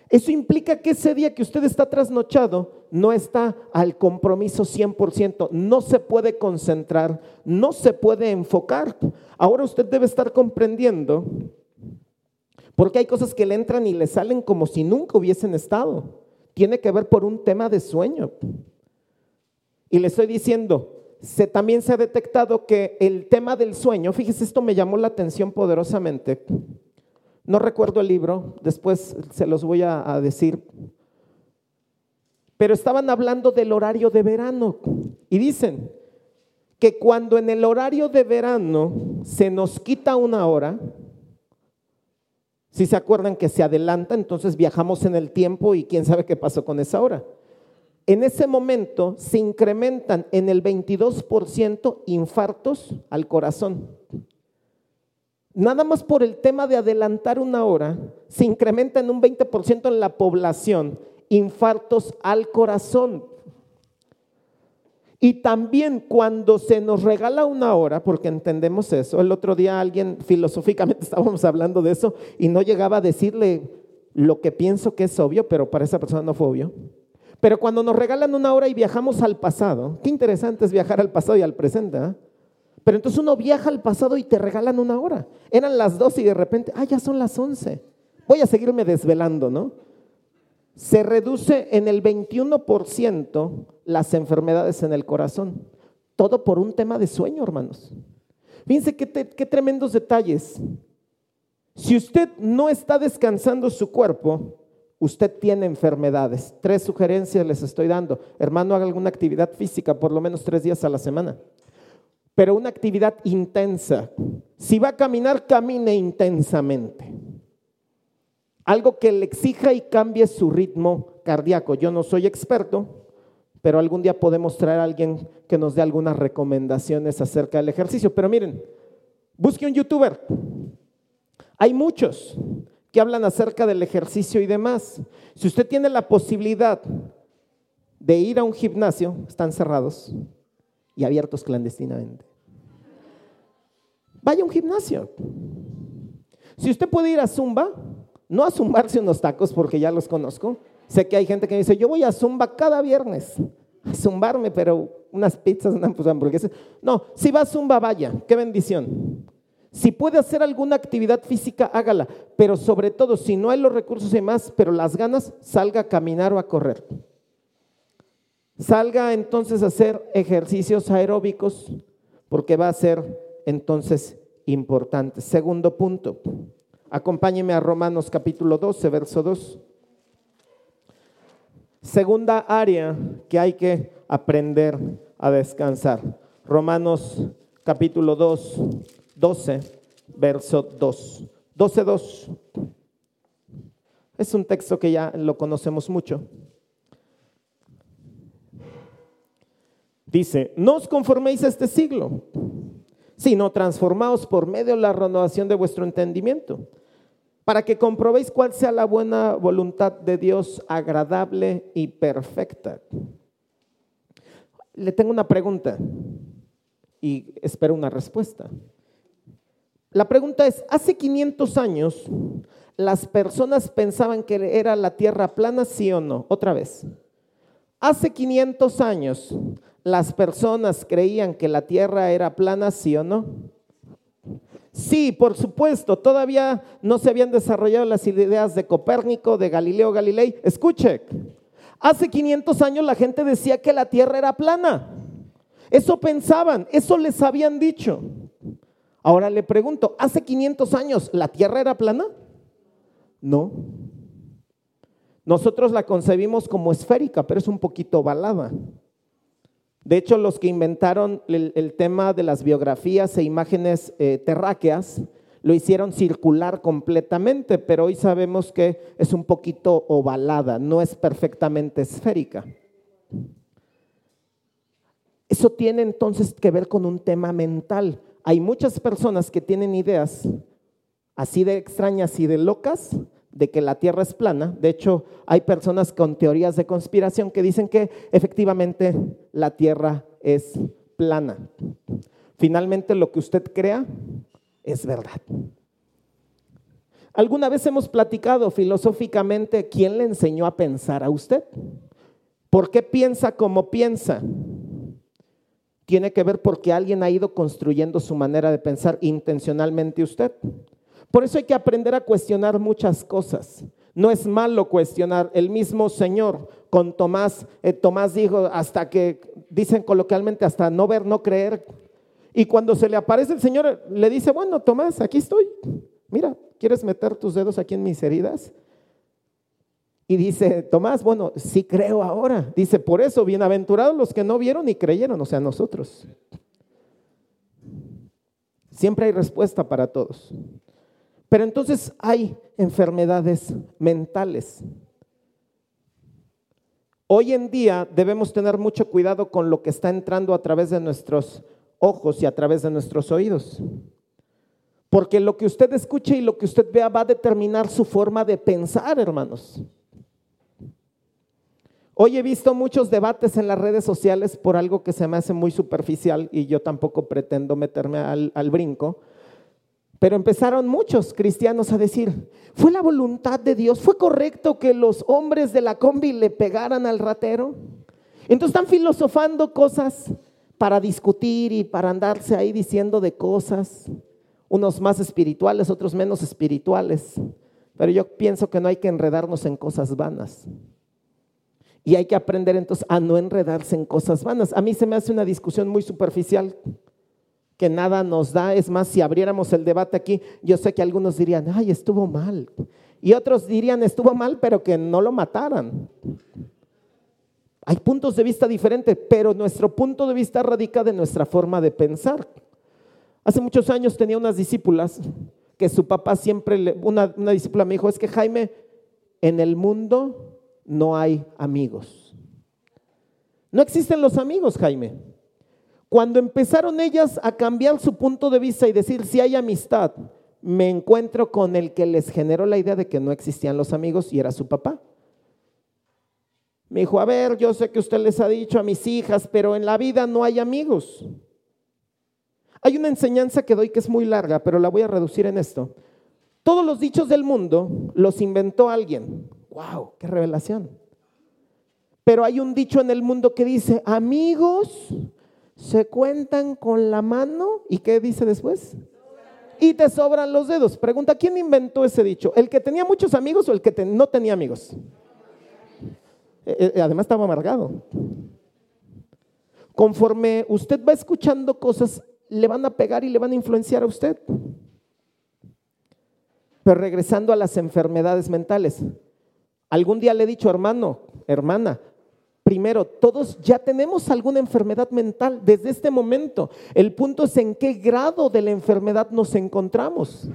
Eso implica que ese día que usted está trasnochado no está al compromiso 100%, no se puede concentrar, no se puede enfocar. Ahora usted debe estar comprendiendo, porque hay cosas que le entran y le salen como si nunca hubiesen estado tiene que ver por un tema de sueño. Y le estoy diciendo, se, también se ha detectado que el tema del sueño, fíjese, esto me llamó la atención poderosamente. No recuerdo el libro, después se los voy a, a decir. Pero estaban hablando del horario de verano y dicen que cuando en el horario de verano se nos quita una hora, si se acuerdan que se adelanta, entonces viajamos en el tiempo y quién sabe qué pasó con esa hora. En ese momento se incrementan en el 22% infartos al corazón. Nada más por el tema de adelantar una hora, se incrementa en un 20% en la población infartos al corazón. Y también cuando se nos regala una hora, porque entendemos eso, el otro día alguien filosóficamente estábamos hablando de eso y no llegaba a decirle lo que pienso que es obvio, pero para esa persona no fue obvio. Pero cuando nos regalan una hora y viajamos al pasado, qué interesante es viajar al pasado y al presente. ¿eh? Pero entonces uno viaja al pasado y te regalan una hora. Eran las 12 y de repente, ah, ya son las 11. Voy a seguirme desvelando, ¿no? Se reduce en el 21% las enfermedades en el corazón. Todo por un tema de sueño, hermanos. Fíjense qué, qué tremendos detalles. Si usted no está descansando su cuerpo, usted tiene enfermedades. Tres sugerencias les estoy dando. Hermano, haga alguna actividad física por lo menos tres días a la semana. Pero una actividad intensa. Si va a caminar, camine intensamente algo que le exija y cambie su ritmo cardíaco. Yo no soy experto, pero algún día podemos traer a alguien que nos dé algunas recomendaciones acerca del ejercicio. Pero miren, busque un youtuber. Hay muchos que hablan acerca del ejercicio y demás. Si usted tiene la posibilidad de ir a un gimnasio, están cerrados y abiertos clandestinamente. Vaya a un gimnasio. Si usted puede ir a Zumba, no a zumbarse unos tacos porque ya los conozco. Sé que hay gente que me dice, yo voy a zumba cada viernes. A zumbarme, pero unas pizzas, unas hamburguesas. No, si va a zumba, vaya. Qué bendición. Si puede hacer alguna actividad física, hágala. Pero sobre todo, si no hay los recursos y más, pero las ganas, salga a caminar o a correr. Salga entonces a hacer ejercicios aeróbicos porque va a ser entonces importante. Segundo punto, Acompáñeme a Romanos capítulo 12, verso 2. Segunda área que hay que aprender a descansar. Romanos capítulo 2, 12, verso 2. 12, 2. Es un texto que ya lo conocemos mucho. Dice, no os conforméis a este siglo, sino transformaos por medio de la renovación de vuestro entendimiento, para que comprobéis cuál sea la buena voluntad de Dios, agradable y perfecta. Le tengo una pregunta y espero una respuesta. La pregunta es, hace 500 años las personas pensaban que era la tierra plana, sí o no? Otra vez. Hace 500 años las personas creían que la tierra era plana, sí o no? Sí, por supuesto, todavía no se habían desarrollado las ideas de Copérnico, de Galileo Galilei. Escuche, hace 500 años la gente decía que la tierra era plana. Eso pensaban, eso les habían dicho. Ahora le pregunto, ¿hace 500 años la tierra era plana? No. Nosotros la concebimos como esférica, pero es un poquito ovalada. De hecho, los que inventaron el, tema de las biografías e imágenes eh, terráqueas lo hicieron circular completamente, pero hoy sabemos que es un poquito ovalada, no es perfectamente esférica. Eso tiene entonces que ver con un tema mental. Hay muchas personas que tienen ideas así de extrañas y de locas de que la Tierra es plana. De hecho, hay personas con teorías de conspiración que dicen que efectivamente la Tierra es plana. Finalmente, lo que usted crea es verdad. ¿Alguna vez hemos platicado filosóficamente quién le enseñó a pensar a usted? ¿Por qué piensa como piensa? Tiene que ver porque alguien ha ido construyendo su manera de pensar intencionalmente usted. Por eso hay que aprender a cuestionar muchas cosas. No es malo cuestionar. El mismo Señor con Tomás, eh, Tomás dijo hasta que, dicen coloquialmente, hasta no ver, no creer. Y cuando se le aparece el Señor, le dice, bueno, Tomás, aquí estoy. Mira, ¿quieres meter tus dedos aquí en mis heridas? Y dice, Tomás, bueno, sí creo ahora. Dice, por eso, bienaventurados los que no vieron y creyeron, o sea, nosotros. Siempre hay respuesta para todos. Pero entonces hay enfermedades mentales. Hoy en día debemos tener mucho cuidado con lo que está entrando a través de nuestros ojos y a través de nuestros oídos. Porque lo que usted escuche y lo que usted vea va a determinar su forma de pensar, hermanos. Hoy he visto muchos debates en las redes sociales por algo que se me hace muy superficial y yo tampoco pretendo meterme al, al brinco, pero empezaron muchos cristianos a decir, ¿fue la voluntad de Dios? ¿Fue correcto que los hombres de la combi le pegaran al ratero? Entonces están filosofando cosas para discutir y para andarse ahí diciendo de cosas, unos más espirituales, otros menos espirituales. Pero yo pienso que no hay que enredarnos en cosas vanas. Y hay que aprender entonces a no enredarse en cosas vanas. A mí se me hace una discusión muy superficial que nada nos da. Es más, si abriéramos el debate aquí, yo sé que algunos dirían, ay, estuvo mal. Y otros dirían, estuvo mal, pero que no lo mataran. Hay puntos de vista diferentes, pero nuestro punto de vista radica de nuestra forma de pensar. Hace muchos años tenía unas discípulas que su papá siempre, una, una discípula me dijo, es que Jaime, en el mundo no hay amigos. No existen los amigos, Jaime. Cuando empezaron ellas a cambiar su punto de vista y decir, si hay amistad, me encuentro con el que les generó la idea de que no existían los amigos y era su papá. Me dijo, a ver, yo sé que usted les ha dicho a mis hijas, pero en la vida no hay amigos. Hay una enseñanza que doy que es muy larga, pero la voy a reducir en esto. Todos los dichos del mundo los inventó alguien. ¡Wow! ¡Qué revelación! Pero hay un dicho en el mundo que dice, amigos se cuentan con la mano y ¿qué dice después? Y te sobran los dedos. Pregunta, ¿quién inventó ese dicho? ¿El que tenía muchos amigos o el que no tenía amigos? Eh, eh, además estaba amargado. Conforme usted va escuchando cosas, le van a pegar y le van a influenciar a usted. Pero regresando a las enfermedades mentales, algún día le he dicho, hermano, hermana, primero, todos ya tenemos alguna enfermedad mental desde este momento. El punto es en qué grado de la enfermedad nos encontramos.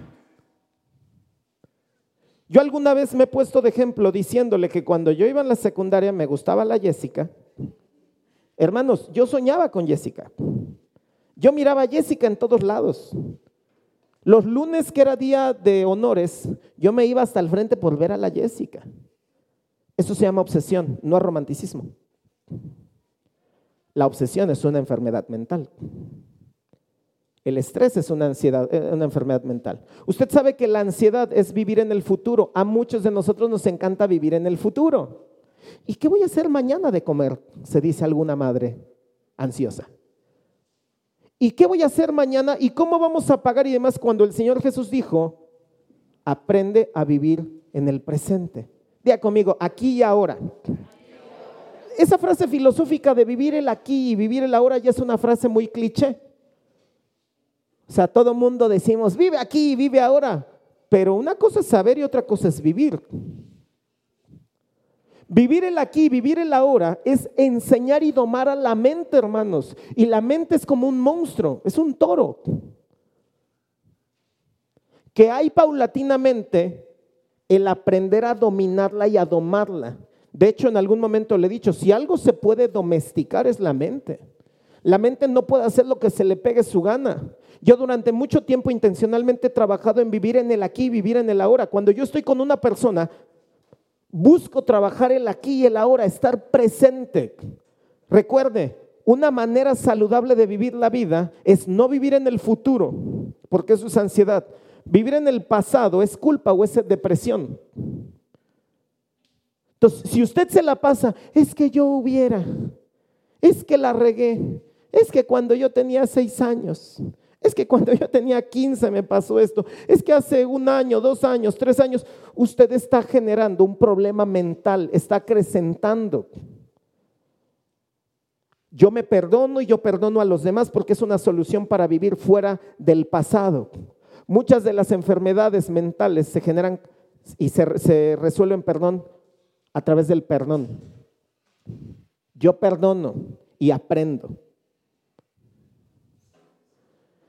Yo alguna vez me he puesto de ejemplo diciéndole que cuando yo iba en la secundaria me gustaba la Jessica. Hermanos, yo soñaba con Jessica. Yo miraba a Jessica en todos lados. Los lunes que era día de honores, yo me iba hasta el frente por ver a la Jessica. Eso se llama obsesión, no romanticismo. La obsesión es una enfermedad mental. El estrés es una ansiedad, eh, una enfermedad mental. Usted sabe que la ansiedad es vivir en el futuro. A muchos de nosotros nos encanta vivir en el futuro. ¿Y qué voy a hacer mañana de comer? Se dice alguna madre ansiosa. ¿Y qué voy a hacer mañana? ¿Y cómo vamos a pagar? Y demás, cuando el Señor Jesús dijo, aprende a vivir en el presente. Diga conmigo, aquí y ahora. Esa frase filosófica de vivir el aquí y vivir el ahora ya es una frase muy cliché. O sea, todo mundo decimos, vive aquí y vive ahora. Pero una cosa es saber y otra cosa es vivir. Vivir el aquí, vivir el ahora es enseñar y domar a la mente, hermanos. Y la mente es como un monstruo, es un toro. Que hay paulatinamente el aprender a dominarla y a domarla. De hecho, en algún momento le he dicho, si algo se puede domesticar es la mente. La mente no puede hacer lo que se le pegue su gana. Yo durante mucho tiempo intencionalmente he trabajado en vivir en el aquí, vivir en el ahora. Cuando yo estoy con una persona, busco trabajar el aquí y el ahora, estar presente. Recuerde, una manera saludable de vivir la vida es no vivir en el futuro, porque eso es ansiedad. Vivir en el pasado es culpa o es depresión. Entonces, si usted se la pasa, es que yo hubiera, es que la regué, es que cuando yo tenía seis años, es que cuando yo tenía 15 me pasó esto. Es que hace un año, dos años, tres años, usted está generando un problema mental, está acrecentando. Yo me perdono y yo perdono a los demás porque es una solución para vivir fuera del pasado. Muchas de las enfermedades mentales se generan y se, se resuelven, perdón, a través del perdón. Yo perdono y aprendo.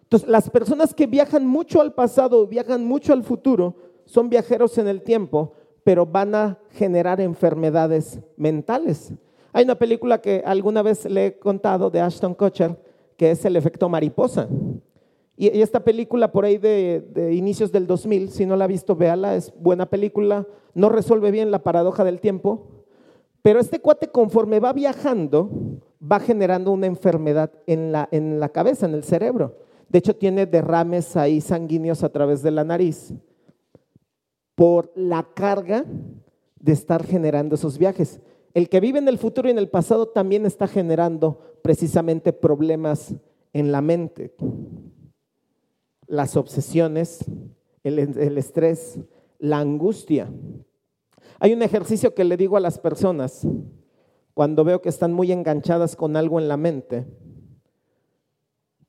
Entonces, las personas que viajan mucho al pasado, viajan mucho al futuro, son viajeros en el tiempo, pero van a generar enfermedades mentales. Hay una película que alguna vez le he contado de Ashton Kutcher, que es El efecto mariposa. Y, esta película por ahí de, inicios del 2000, si no la ha visto, véala, es buena película, no resuelve bien la paradoja del tiempo, pero este cuate conforme va viajando, va generando una enfermedad en la, en la cabeza, en el cerebro. De hecho, tiene derrames ahí sanguíneos a través de la nariz por la carga de estar generando esos viajes. El que vive en el futuro y en el pasado también está generando precisamente problemas en la mente. Las obsesiones, el, estrés, la angustia. Hay un ejercicio que le digo a las personas cuando veo que están muy enganchadas con algo en la mente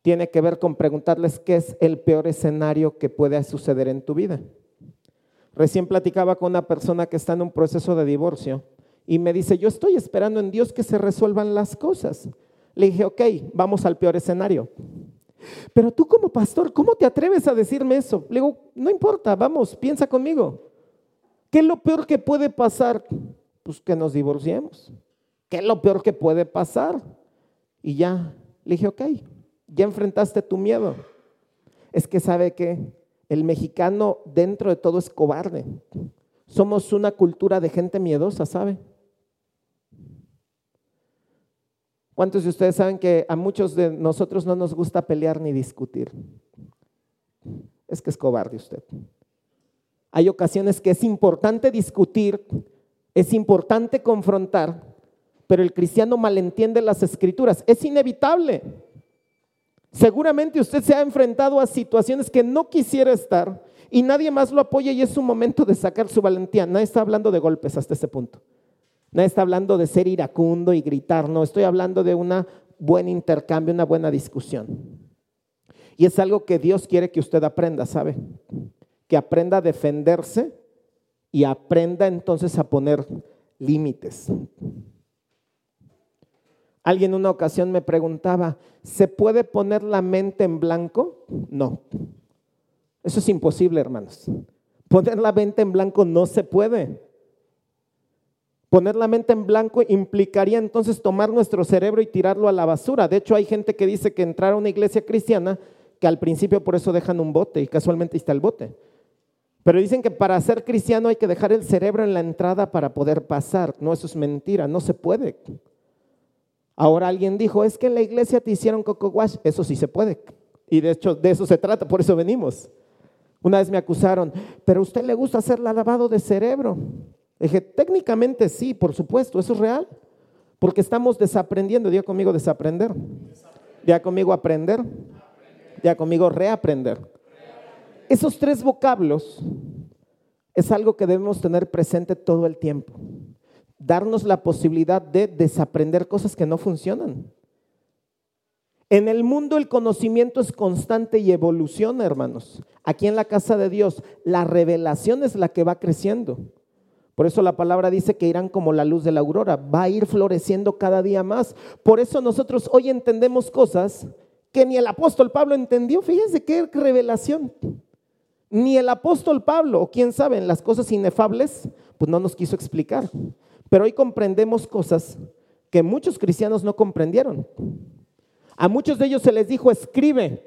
tiene que ver con preguntarles qué es el peor escenario que puede suceder en tu vida. Recién platicaba con una persona que está en un proceso de divorcio y me dice, yo estoy esperando en Dios que se resuelvan las cosas. Le dije, ok, vamos al peor escenario. Pero tú como pastor, ¿cómo te atreves a decirme eso? Le digo, no importa, vamos, piensa conmigo. ¿Qué es lo peor que puede pasar? Pues que nos divorciemos. ¿Qué es lo peor que puede pasar? Y ya, le dije, ok, ya enfrentaste tu miedo. Es que sabe que el mexicano dentro de todo es cobarde. Somos una cultura de gente miedosa, ¿sabe? ¿Cuántos de ustedes saben que a muchos de nosotros no nos gusta pelear ni discutir? Es que es cobarde usted. Hay ocasiones que es importante discutir, es importante confrontar, pero el cristiano malentiende las escrituras. Es inevitable. Seguramente usted se ha enfrentado a situaciones que no quisiera estar y nadie más lo apoya y es su momento de sacar su valentía. Nadie está hablando de golpes hasta ese punto. Nadie está hablando de ser iracundo y gritar. No, estoy hablando de un buen intercambio, una buena discusión. Y es algo que Dios quiere que usted aprenda, ¿sabe? que aprenda a defenderse y aprenda entonces a poner límites. Alguien en una ocasión me preguntaba, ¿se puede poner la mente en blanco? No. Eso es imposible, hermanos. Poner la mente en blanco no se puede. Poner la mente en blanco implicaría entonces tomar nuestro cerebro y tirarlo a la basura. De hecho, hay gente que dice que entrar a una iglesia cristiana, que al principio por eso dejan un bote y casualmente está el bote. Pero dicen que para ser cristiano hay que dejar el cerebro en la entrada para poder pasar. No, eso es mentira, no se puede. Ahora alguien dijo, es que en la iglesia te hicieron coco wash. Eso sí se puede. Y de hecho de eso se trata, por eso venimos. Una vez me acusaron, pero a usted le gusta hacer la lavado de cerebro. Dije, técnicamente sí, por supuesto, eso es real. Porque estamos desaprendiendo, diga conmigo desaprender. Diga conmigo aprender. Diga conmigo reaprender. Esos tres vocablos es algo que debemos tener presente todo el tiempo. Darnos la posibilidad de desaprender cosas que no funcionan. En el mundo el conocimiento es constante y evoluciona, hermanos. Aquí en la casa de Dios, la revelación es la que va creciendo. Por eso la palabra dice que irán como la luz de la aurora, va a ir floreciendo cada día más. Por eso nosotros hoy entendemos cosas que ni el apóstol Pablo entendió. Fíjense qué revelación. Ni el apóstol Pablo, o quién sabe, en las cosas inefables, pues no nos quiso explicar. Pero hoy comprendemos cosas que muchos cristianos no comprendieron. A muchos de ellos se les dijo, escribe,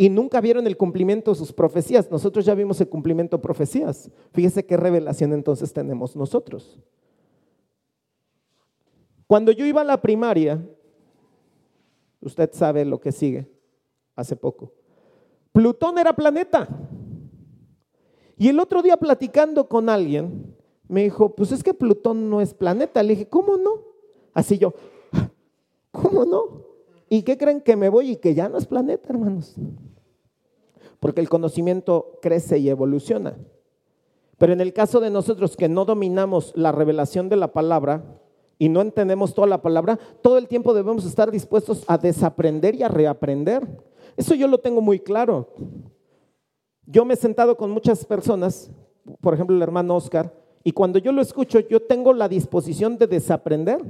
y nunca vieron el cumplimiento de sus profecías. Nosotros ya vimos el cumplimiento de profecías. Fíjese qué revelación entonces tenemos nosotros. Cuando yo iba a la primaria, usted sabe lo que sigue, hace poco. Plutón era planeta. Y el otro día platicando con alguien, me dijo, pues es que Plutón no es planeta. Le dije, ¿cómo no? Así yo, ¿cómo no? ¿Y qué creen que me voy y que ya no es planeta, hermanos? Porque el conocimiento crece y evoluciona. Pero en el caso de nosotros que no dominamos la revelación de la palabra y no entendemos toda la palabra, todo el tiempo debemos estar dispuestos a desaprender y a reaprender. Eso yo lo tengo muy claro. Yo me he sentado con muchas personas, por ejemplo el hermano Oscar, y cuando yo lo escucho, yo tengo la disposición de desaprender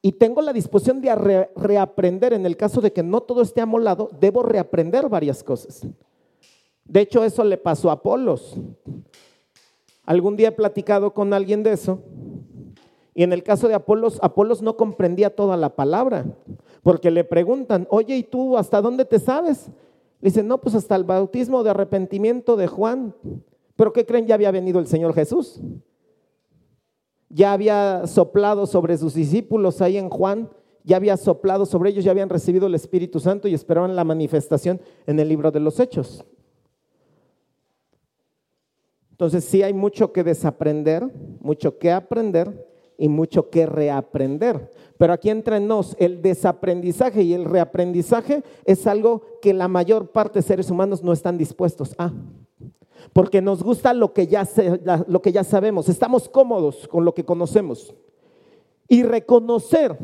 y tengo la disposición de reaprender. En el caso de que no todo esté amolado, debo reaprender varias cosas. De hecho, eso le pasó a Apolos. Algún día he platicado con alguien de eso. Y en el caso de Apolos, Apolos no comprendía toda la palabra. Porque le preguntan, oye, ¿y tú hasta dónde te sabes? Le dicen, no, pues hasta el bautismo de arrepentimiento de Juan. Pero ¿qué creen? Ya había venido el Señor Jesús ya había soplado sobre sus discípulos ahí en Juan, ya había soplado sobre ellos, ya habían recibido el Espíritu Santo y esperaban la manifestación en el libro de los Hechos. Entonces sí hay mucho que desaprender, mucho que aprender y mucho que reaprender. Pero aquí entre nos, el desaprendizaje y el reaprendizaje es algo que la mayor parte de seres humanos no están dispuestos a porque nos gusta lo que, ya lo que ya sabemos, estamos cómodos con lo que conocemos. Y reconocer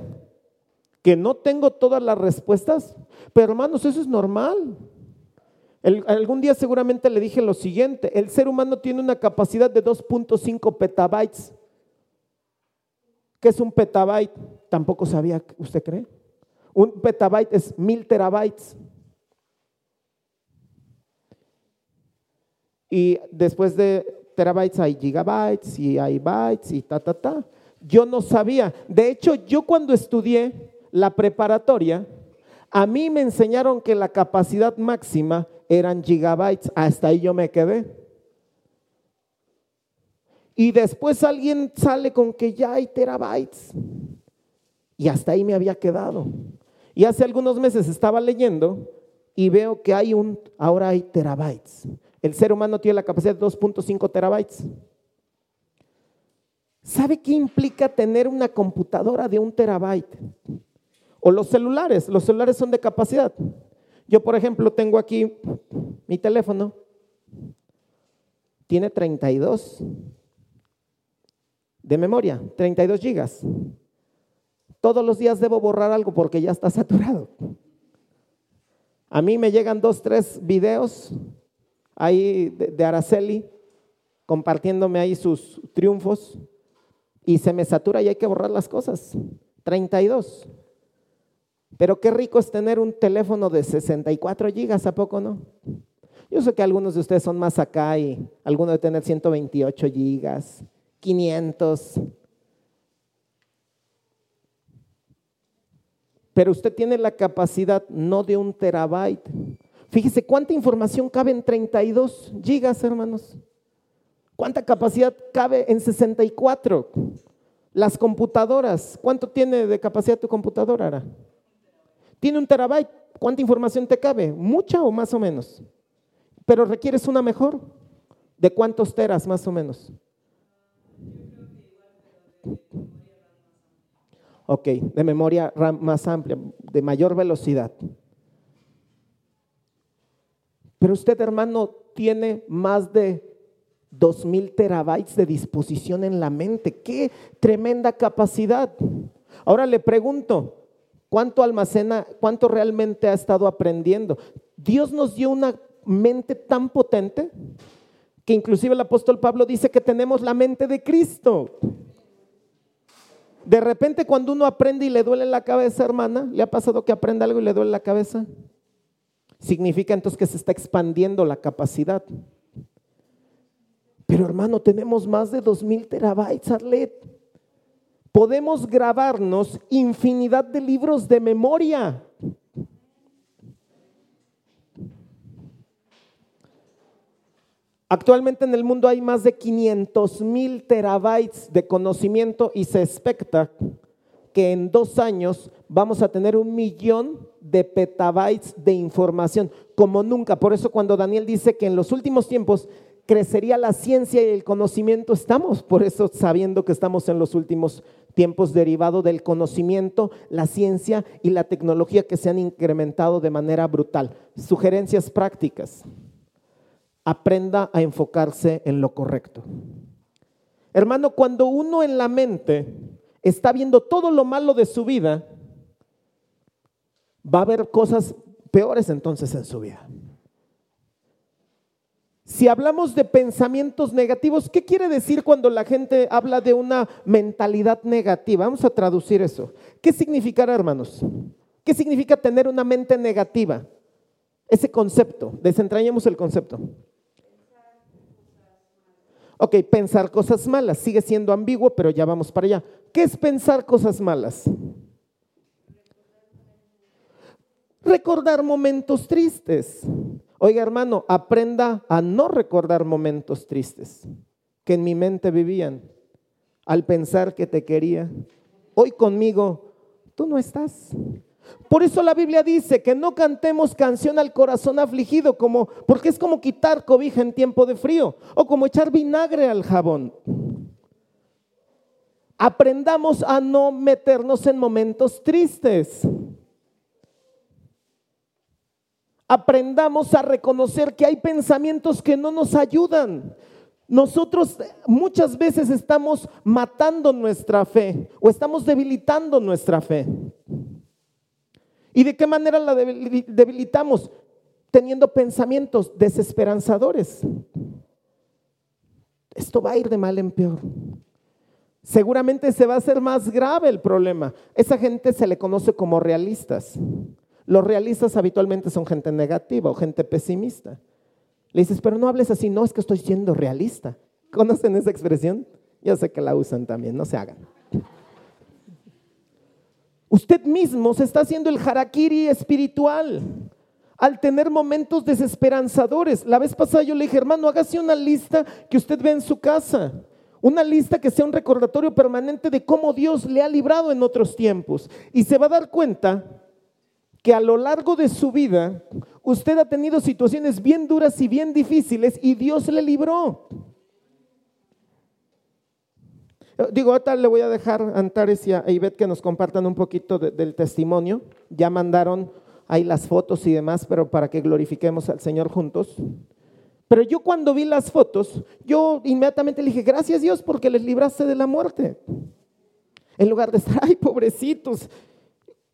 que no tengo todas las respuestas, pero hermanos, eso es normal. algún día seguramente le dije lo siguiente, el ser humano tiene una capacidad de 2.5 petabytes. ¿Qué es un petabyte? Tampoco sabía, ¿usted cree? Un petabyte es mil terabytes. Y después de terabytes hay gigabytes y hay bytes y ta, ta, ta. Yo no sabía. De hecho, yo cuando estudié la preparatoria, a mí me enseñaron que la capacidad máxima eran gigabytes. Hasta ahí yo me quedé. Y después alguien sale con que ya hay terabytes. Y hasta ahí me había quedado. Y hace algunos meses estaba leyendo y veo que hay un, ahora hay terabytes. El ser humano tiene la capacidad de 2.5 terabytes. ¿Sabe qué implica tener una computadora de un terabyte? O los celulares, los celulares son de capacidad. Yo, por ejemplo, tengo aquí mi teléfono. Tiene 32 de memoria, 32 gigas. Todos los días debo borrar algo porque ya está saturado. A mí me llegan dos, tres videos ahí de, Araceli, compartiéndome ahí sus triunfos, y se me satura y hay que borrar las cosas. 32. Pero qué rico es tener un teléfono de 64 gigas, ¿a poco no? Yo sé que algunos de ustedes son más acá y algunos de tener 128 gigas, 500. Pero usted tiene la capacidad no de un terabyte. Fíjese cuánta información cabe en 32 gigas, hermanos. ¿Cuánta capacidad cabe en 64? Las computadoras, ¿cuánto tiene de capacidad tu computadora? Ara? Tiene un terabyte. ¿Cuánta información te cabe? ¿Mucha o más o menos? Pero requieres una mejor. ¿De cuántos teras más o menos? Ok, de memoria RAM más amplia, de mayor velocidad. Pero usted, hermano, tiene más de 2000 terabytes de disposición en la mente. ¡Qué tremenda capacidad! Ahora le pregunto, ¿cuánto almacena, cuánto realmente ha estado aprendiendo? Dios nos dio una mente tan potente que inclusive el apóstol Pablo dice que tenemos la mente de Cristo. De repente cuando uno aprende y le duele la cabeza, hermana, ¿le ha pasado que aprende algo y le duele la cabeza? Significa entonces que se está expandiendo la capacidad. Pero hermano, tenemos más de 2000 terabytes, Arlet. Podemos grabarnos infinidad de libros de memoria. Actualmente en el mundo hay más de 500 mil terabytes de conocimiento y se expecta que en dos años vamos a tener un millón de petabytes de información, como nunca. Por eso cuando Daniel dice que en los últimos tiempos crecería la ciencia y el conocimiento, estamos por eso sabiendo que estamos en los últimos tiempos derivado del conocimiento, la ciencia y la tecnología que se han incrementado de manera brutal. Sugerencias prácticas aprenda a enfocarse en lo correcto. Hermano, cuando uno en la mente está viendo todo lo malo de su vida, va a haber cosas peores entonces en su vida. Si hablamos de pensamientos negativos, ¿qué quiere decir cuando la gente habla de una mentalidad negativa? Vamos a traducir eso. ¿Qué significará, hermanos? ¿Qué significa tener una mente negativa? Ese concepto, desentrañemos el concepto. Ok, pensar cosas malas. Sigue siendo ambiguo, pero ya vamos para allá. ¿Qué es pensar cosas malas? Recordar momentos tristes. Oiga, hermano, aprenda a no recordar momentos tristes que en mi mente vivían al pensar que te quería. Hoy conmigo, tú no estás. Por eso la Biblia dice que no cantemos canción al corazón afligido, como, porque es como quitar cobija en tiempo de frío o como echar vinagre al jabón. Aprendamos a no meternos en momentos tristes. Aprendamos a reconocer que hay pensamientos que no nos ayudan. Nosotros muchas veces estamos matando nuestra fe o estamos debilitando nuestra fe. ¿Y de qué manera la debilitamos? Teniendo pensamientos desesperanzadores. Esto va a ir de mal en peor. Seguramente se va a hacer más grave el problema. Esa gente se le conoce como realistas. Los realistas habitualmente son gente negativa o gente pesimista. Le dices, pero no hables así, no es que estoy siendo realista. ¿Conocen esa expresión? Yo sé que la usan también, no se hagan. Usted mismo se está haciendo el harakiri espiritual al tener momentos desesperanzadores. La vez pasada yo le dije, hermano, hágase una lista que usted ve en su casa. Una lista que sea un recordatorio permanente de cómo Dios le ha librado en otros tiempos. Y se va a dar cuenta que a lo largo de su vida usted ha tenido situaciones bien duras y bien difíciles y Dios le libró. Digo, ahorita le voy a dejar a Antares y a Ivette que nos compartan un poquito del testimonio. Ya mandaron ahí las fotos y demás, pero para que glorifiquemos al Señor juntos. Pero yo cuando vi las fotos, yo inmediatamente le dije, gracias Dios porque les libraste de la muerte. En lugar de estar, ay, pobrecitos.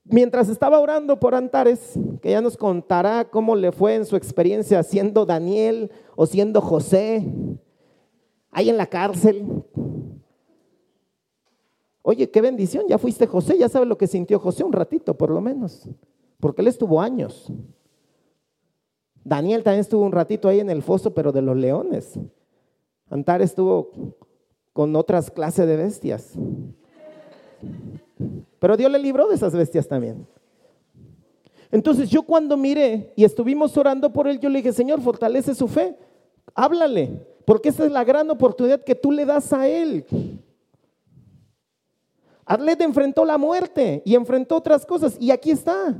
Mientras estaba orando por Antares, que ya nos contará cómo le fue en su experiencia siendo Daniel o siendo José, ahí en la cárcel. Oye, qué bendición, ya fuiste José, ya sabe lo que sintió José un ratito por lo menos, porque él estuvo años. Daniel también estuvo un ratito ahí en el foso, pero de los leones. Antares estuvo con otras clases de bestias. Pero Dios le libró de esas bestias también. Entonces yo cuando miré y estuvimos orando por él, yo le dije, Señor, fortalece su fe, háblale, porque esa es la gran oportunidad que tú le das a él. Arlet enfrentó la muerte y enfrentó otras cosas y aquí está.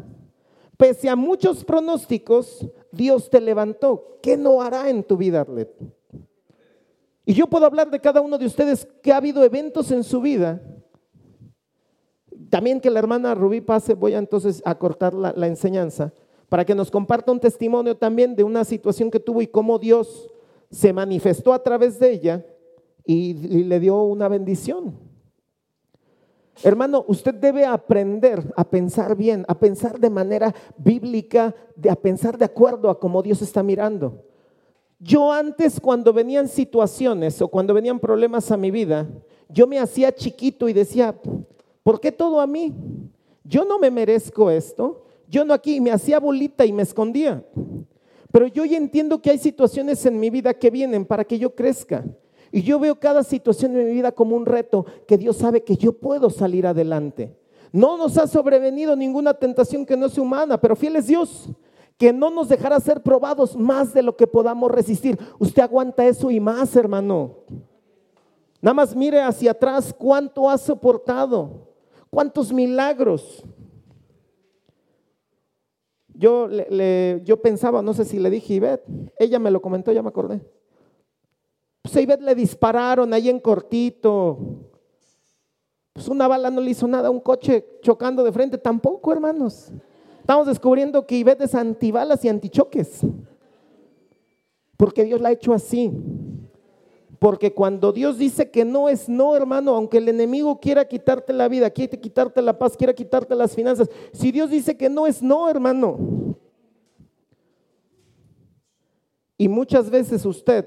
Pese a muchos pronósticos, Dios te levantó. ¿Qué no hará en tu vida, Arlet? Y yo puedo hablar de cada uno de ustedes que ha habido eventos en su vida también que la hermana Rubí pase, voy entonces a cortar la, la enseñanza para que nos comparta un testimonio también de una situación que tuvo y cómo Dios se manifestó a través de ella y, y le dio una bendición. Hermano, usted debe aprender a pensar bien, a pensar de manera bíblica, de, a pensar de acuerdo a cómo Dios está mirando. Yo antes cuando venían situaciones o cuando venían problemas a mi vida, yo me hacía chiquito y decía, ¿Por qué todo a mí? Yo no me merezco esto. Yo no aquí me hacía bolita y me escondía. Pero yo ya entiendo que hay situaciones en mi vida que vienen para que yo crezca. Y yo veo cada situación en mi vida como un reto que Dios sabe que yo puedo salir adelante. No nos ha sobrevenido ninguna tentación que no sea humana, pero fiel es Dios, que no nos dejará ser probados más de lo que podamos resistir. Usted aguanta eso y más, hermano. Nada más mire hacia atrás cuánto ha soportado. ¿Cuántos milagros? Yo, yo pensaba, no sé si le dije a Ivette, ella me lo comentó, ya me acordé. Pues a Ivette le dispararon ahí en cortito. Pues una bala no le hizo nada, un coche chocando de frente tampoco, hermanos. Estamos descubriendo que Ivette es antibalas y antichoques. Porque Dios la ha hecho así. Porque cuando Dios dice que no es no, hermano, aunque el enemigo quiera quitarte la vida, quiera quitarte la paz, quiera quitarte las finanzas, si Dios dice que no es no, hermano. Y muchas veces usted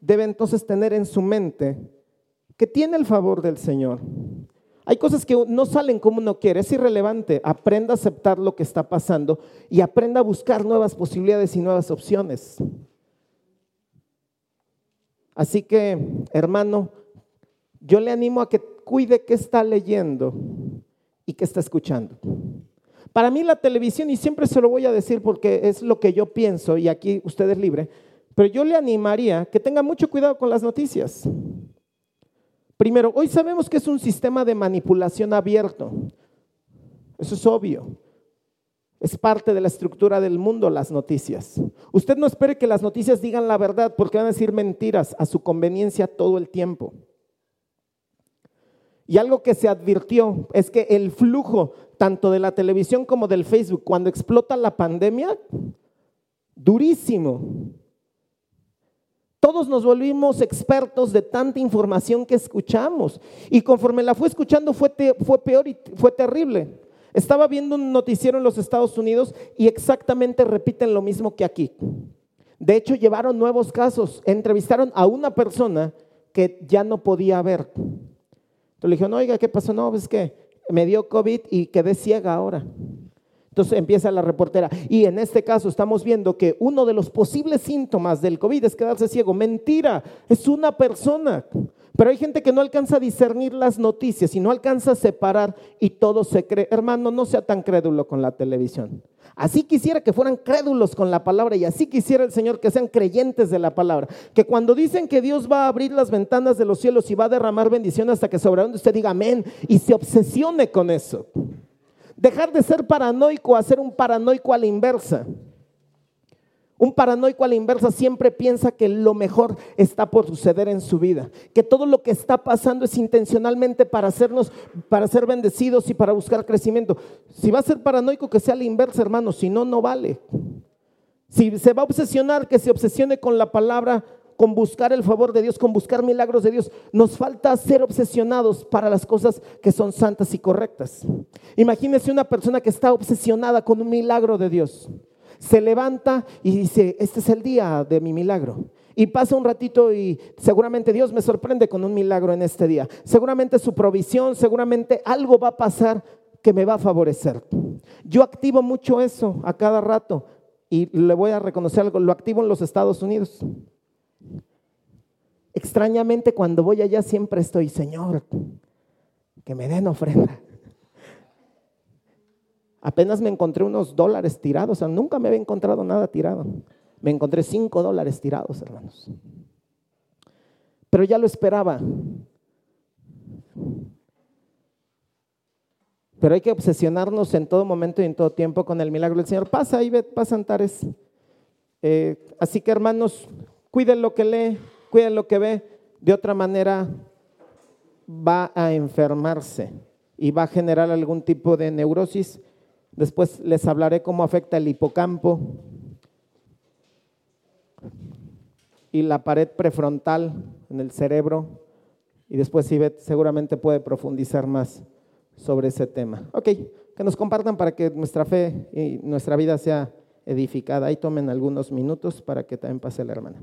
debe entonces tener en su mente que tiene el favor del Señor. Hay cosas que no salen como uno quiere, es irrelevante. Aprenda a aceptar lo que está pasando y aprenda a buscar nuevas posibilidades y nuevas opciones. Así que, hermano, yo le animo a que cuide qué está leyendo y qué está escuchando. Para mí la televisión, y siempre se lo voy a decir porque es lo que yo pienso, y aquí usted es libre, pero yo le animaría que tenga mucho cuidado con las noticias. Primero, hoy sabemos que es un sistema de manipulación abierto. Eso es obvio. Es parte de la estructura del mundo las noticias. Usted no espere que las noticias digan la verdad porque van a decir mentiras a su conveniencia todo el tiempo. Y algo que se advirtió es que el flujo tanto de la televisión como del Facebook cuando explota la pandemia, durísimo. Todos nos volvimos expertos de tanta información que escuchamos. Y conforme la fue escuchando fue, fue peor y fue terrible. Estaba viendo un noticiero en los Estados Unidos y exactamente repiten lo mismo que aquí. De hecho, llevaron nuevos casos. Entrevistaron a una persona que ya no podía ver. Entonces le dijeron, oiga, ¿qué pasó? No, es que me dio COVID y quedé ciega ahora. Entonces empieza la reportera. Y en este caso estamos viendo que uno de los posibles síntomas del COVID es quedarse ciego. Mentira, es una persona. Pero hay gente que no alcanza a discernir las noticias y no alcanza a separar y todo se cree. Hermano, no sea tan crédulo con la televisión. Así quisiera que fueran crédulos con la palabra y así quisiera el Señor que sean creyentes de la palabra. Que cuando dicen que Dios va a abrir las ventanas de los cielos y va a derramar bendición hasta que sobre donde usted diga amén y se obsesione con eso. Dejar de ser paranoico a ser un paranoico a la inversa. Un paranoico a la inversa siempre piensa que lo mejor está por suceder en su vida, que todo lo que está pasando es intencionalmente para hacernos, para ser bendecidos y para buscar crecimiento. Si va a ser paranoico, que sea la inversa, hermano, si no, no vale. Si se va a obsesionar, que se obsesione con la palabra con buscar el favor de Dios, con buscar milagros de Dios. Nos falta ser obsesionados para las cosas que son santas y correctas. Imagínese una persona que está obsesionada con un milagro de Dios. Se levanta y dice, este es el día de mi milagro. Y pasa un ratito y seguramente Dios me sorprende con un milagro en este día. Seguramente su provisión, seguramente algo va a pasar que me va a favorecer. Yo activo mucho eso a cada rato y le voy a reconocer algo, lo activo en los Estados Unidos. Extrañamente cuando voy allá siempre estoy, Señor, que me den ofrenda. Apenas me encontré unos dólares tirados, o sea, nunca me había encontrado nada tirado. Me encontré cinco dólares tirados, hermanos. Pero ya lo esperaba. Pero hay que obsesionarnos en todo momento y en todo tiempo con el milagro del Señor. Pasa, ve, pasa Antares. Eh, así que hermanos, cuiden lo que lee, cuiden lo que ve. De otra manera va a enfermarse y va a generar algún tipo de neurosis. Después les hablaré cómo afecta el hipocampo y la pared prefrontal en el cerebro. Y después Ivette seguramente puede profundizar más sobre ese tema. Ok, que nos compartan para que nuestra fe y nuestra vida sea edificada. Ahí tomen algunos minutos para que también pase la hermana.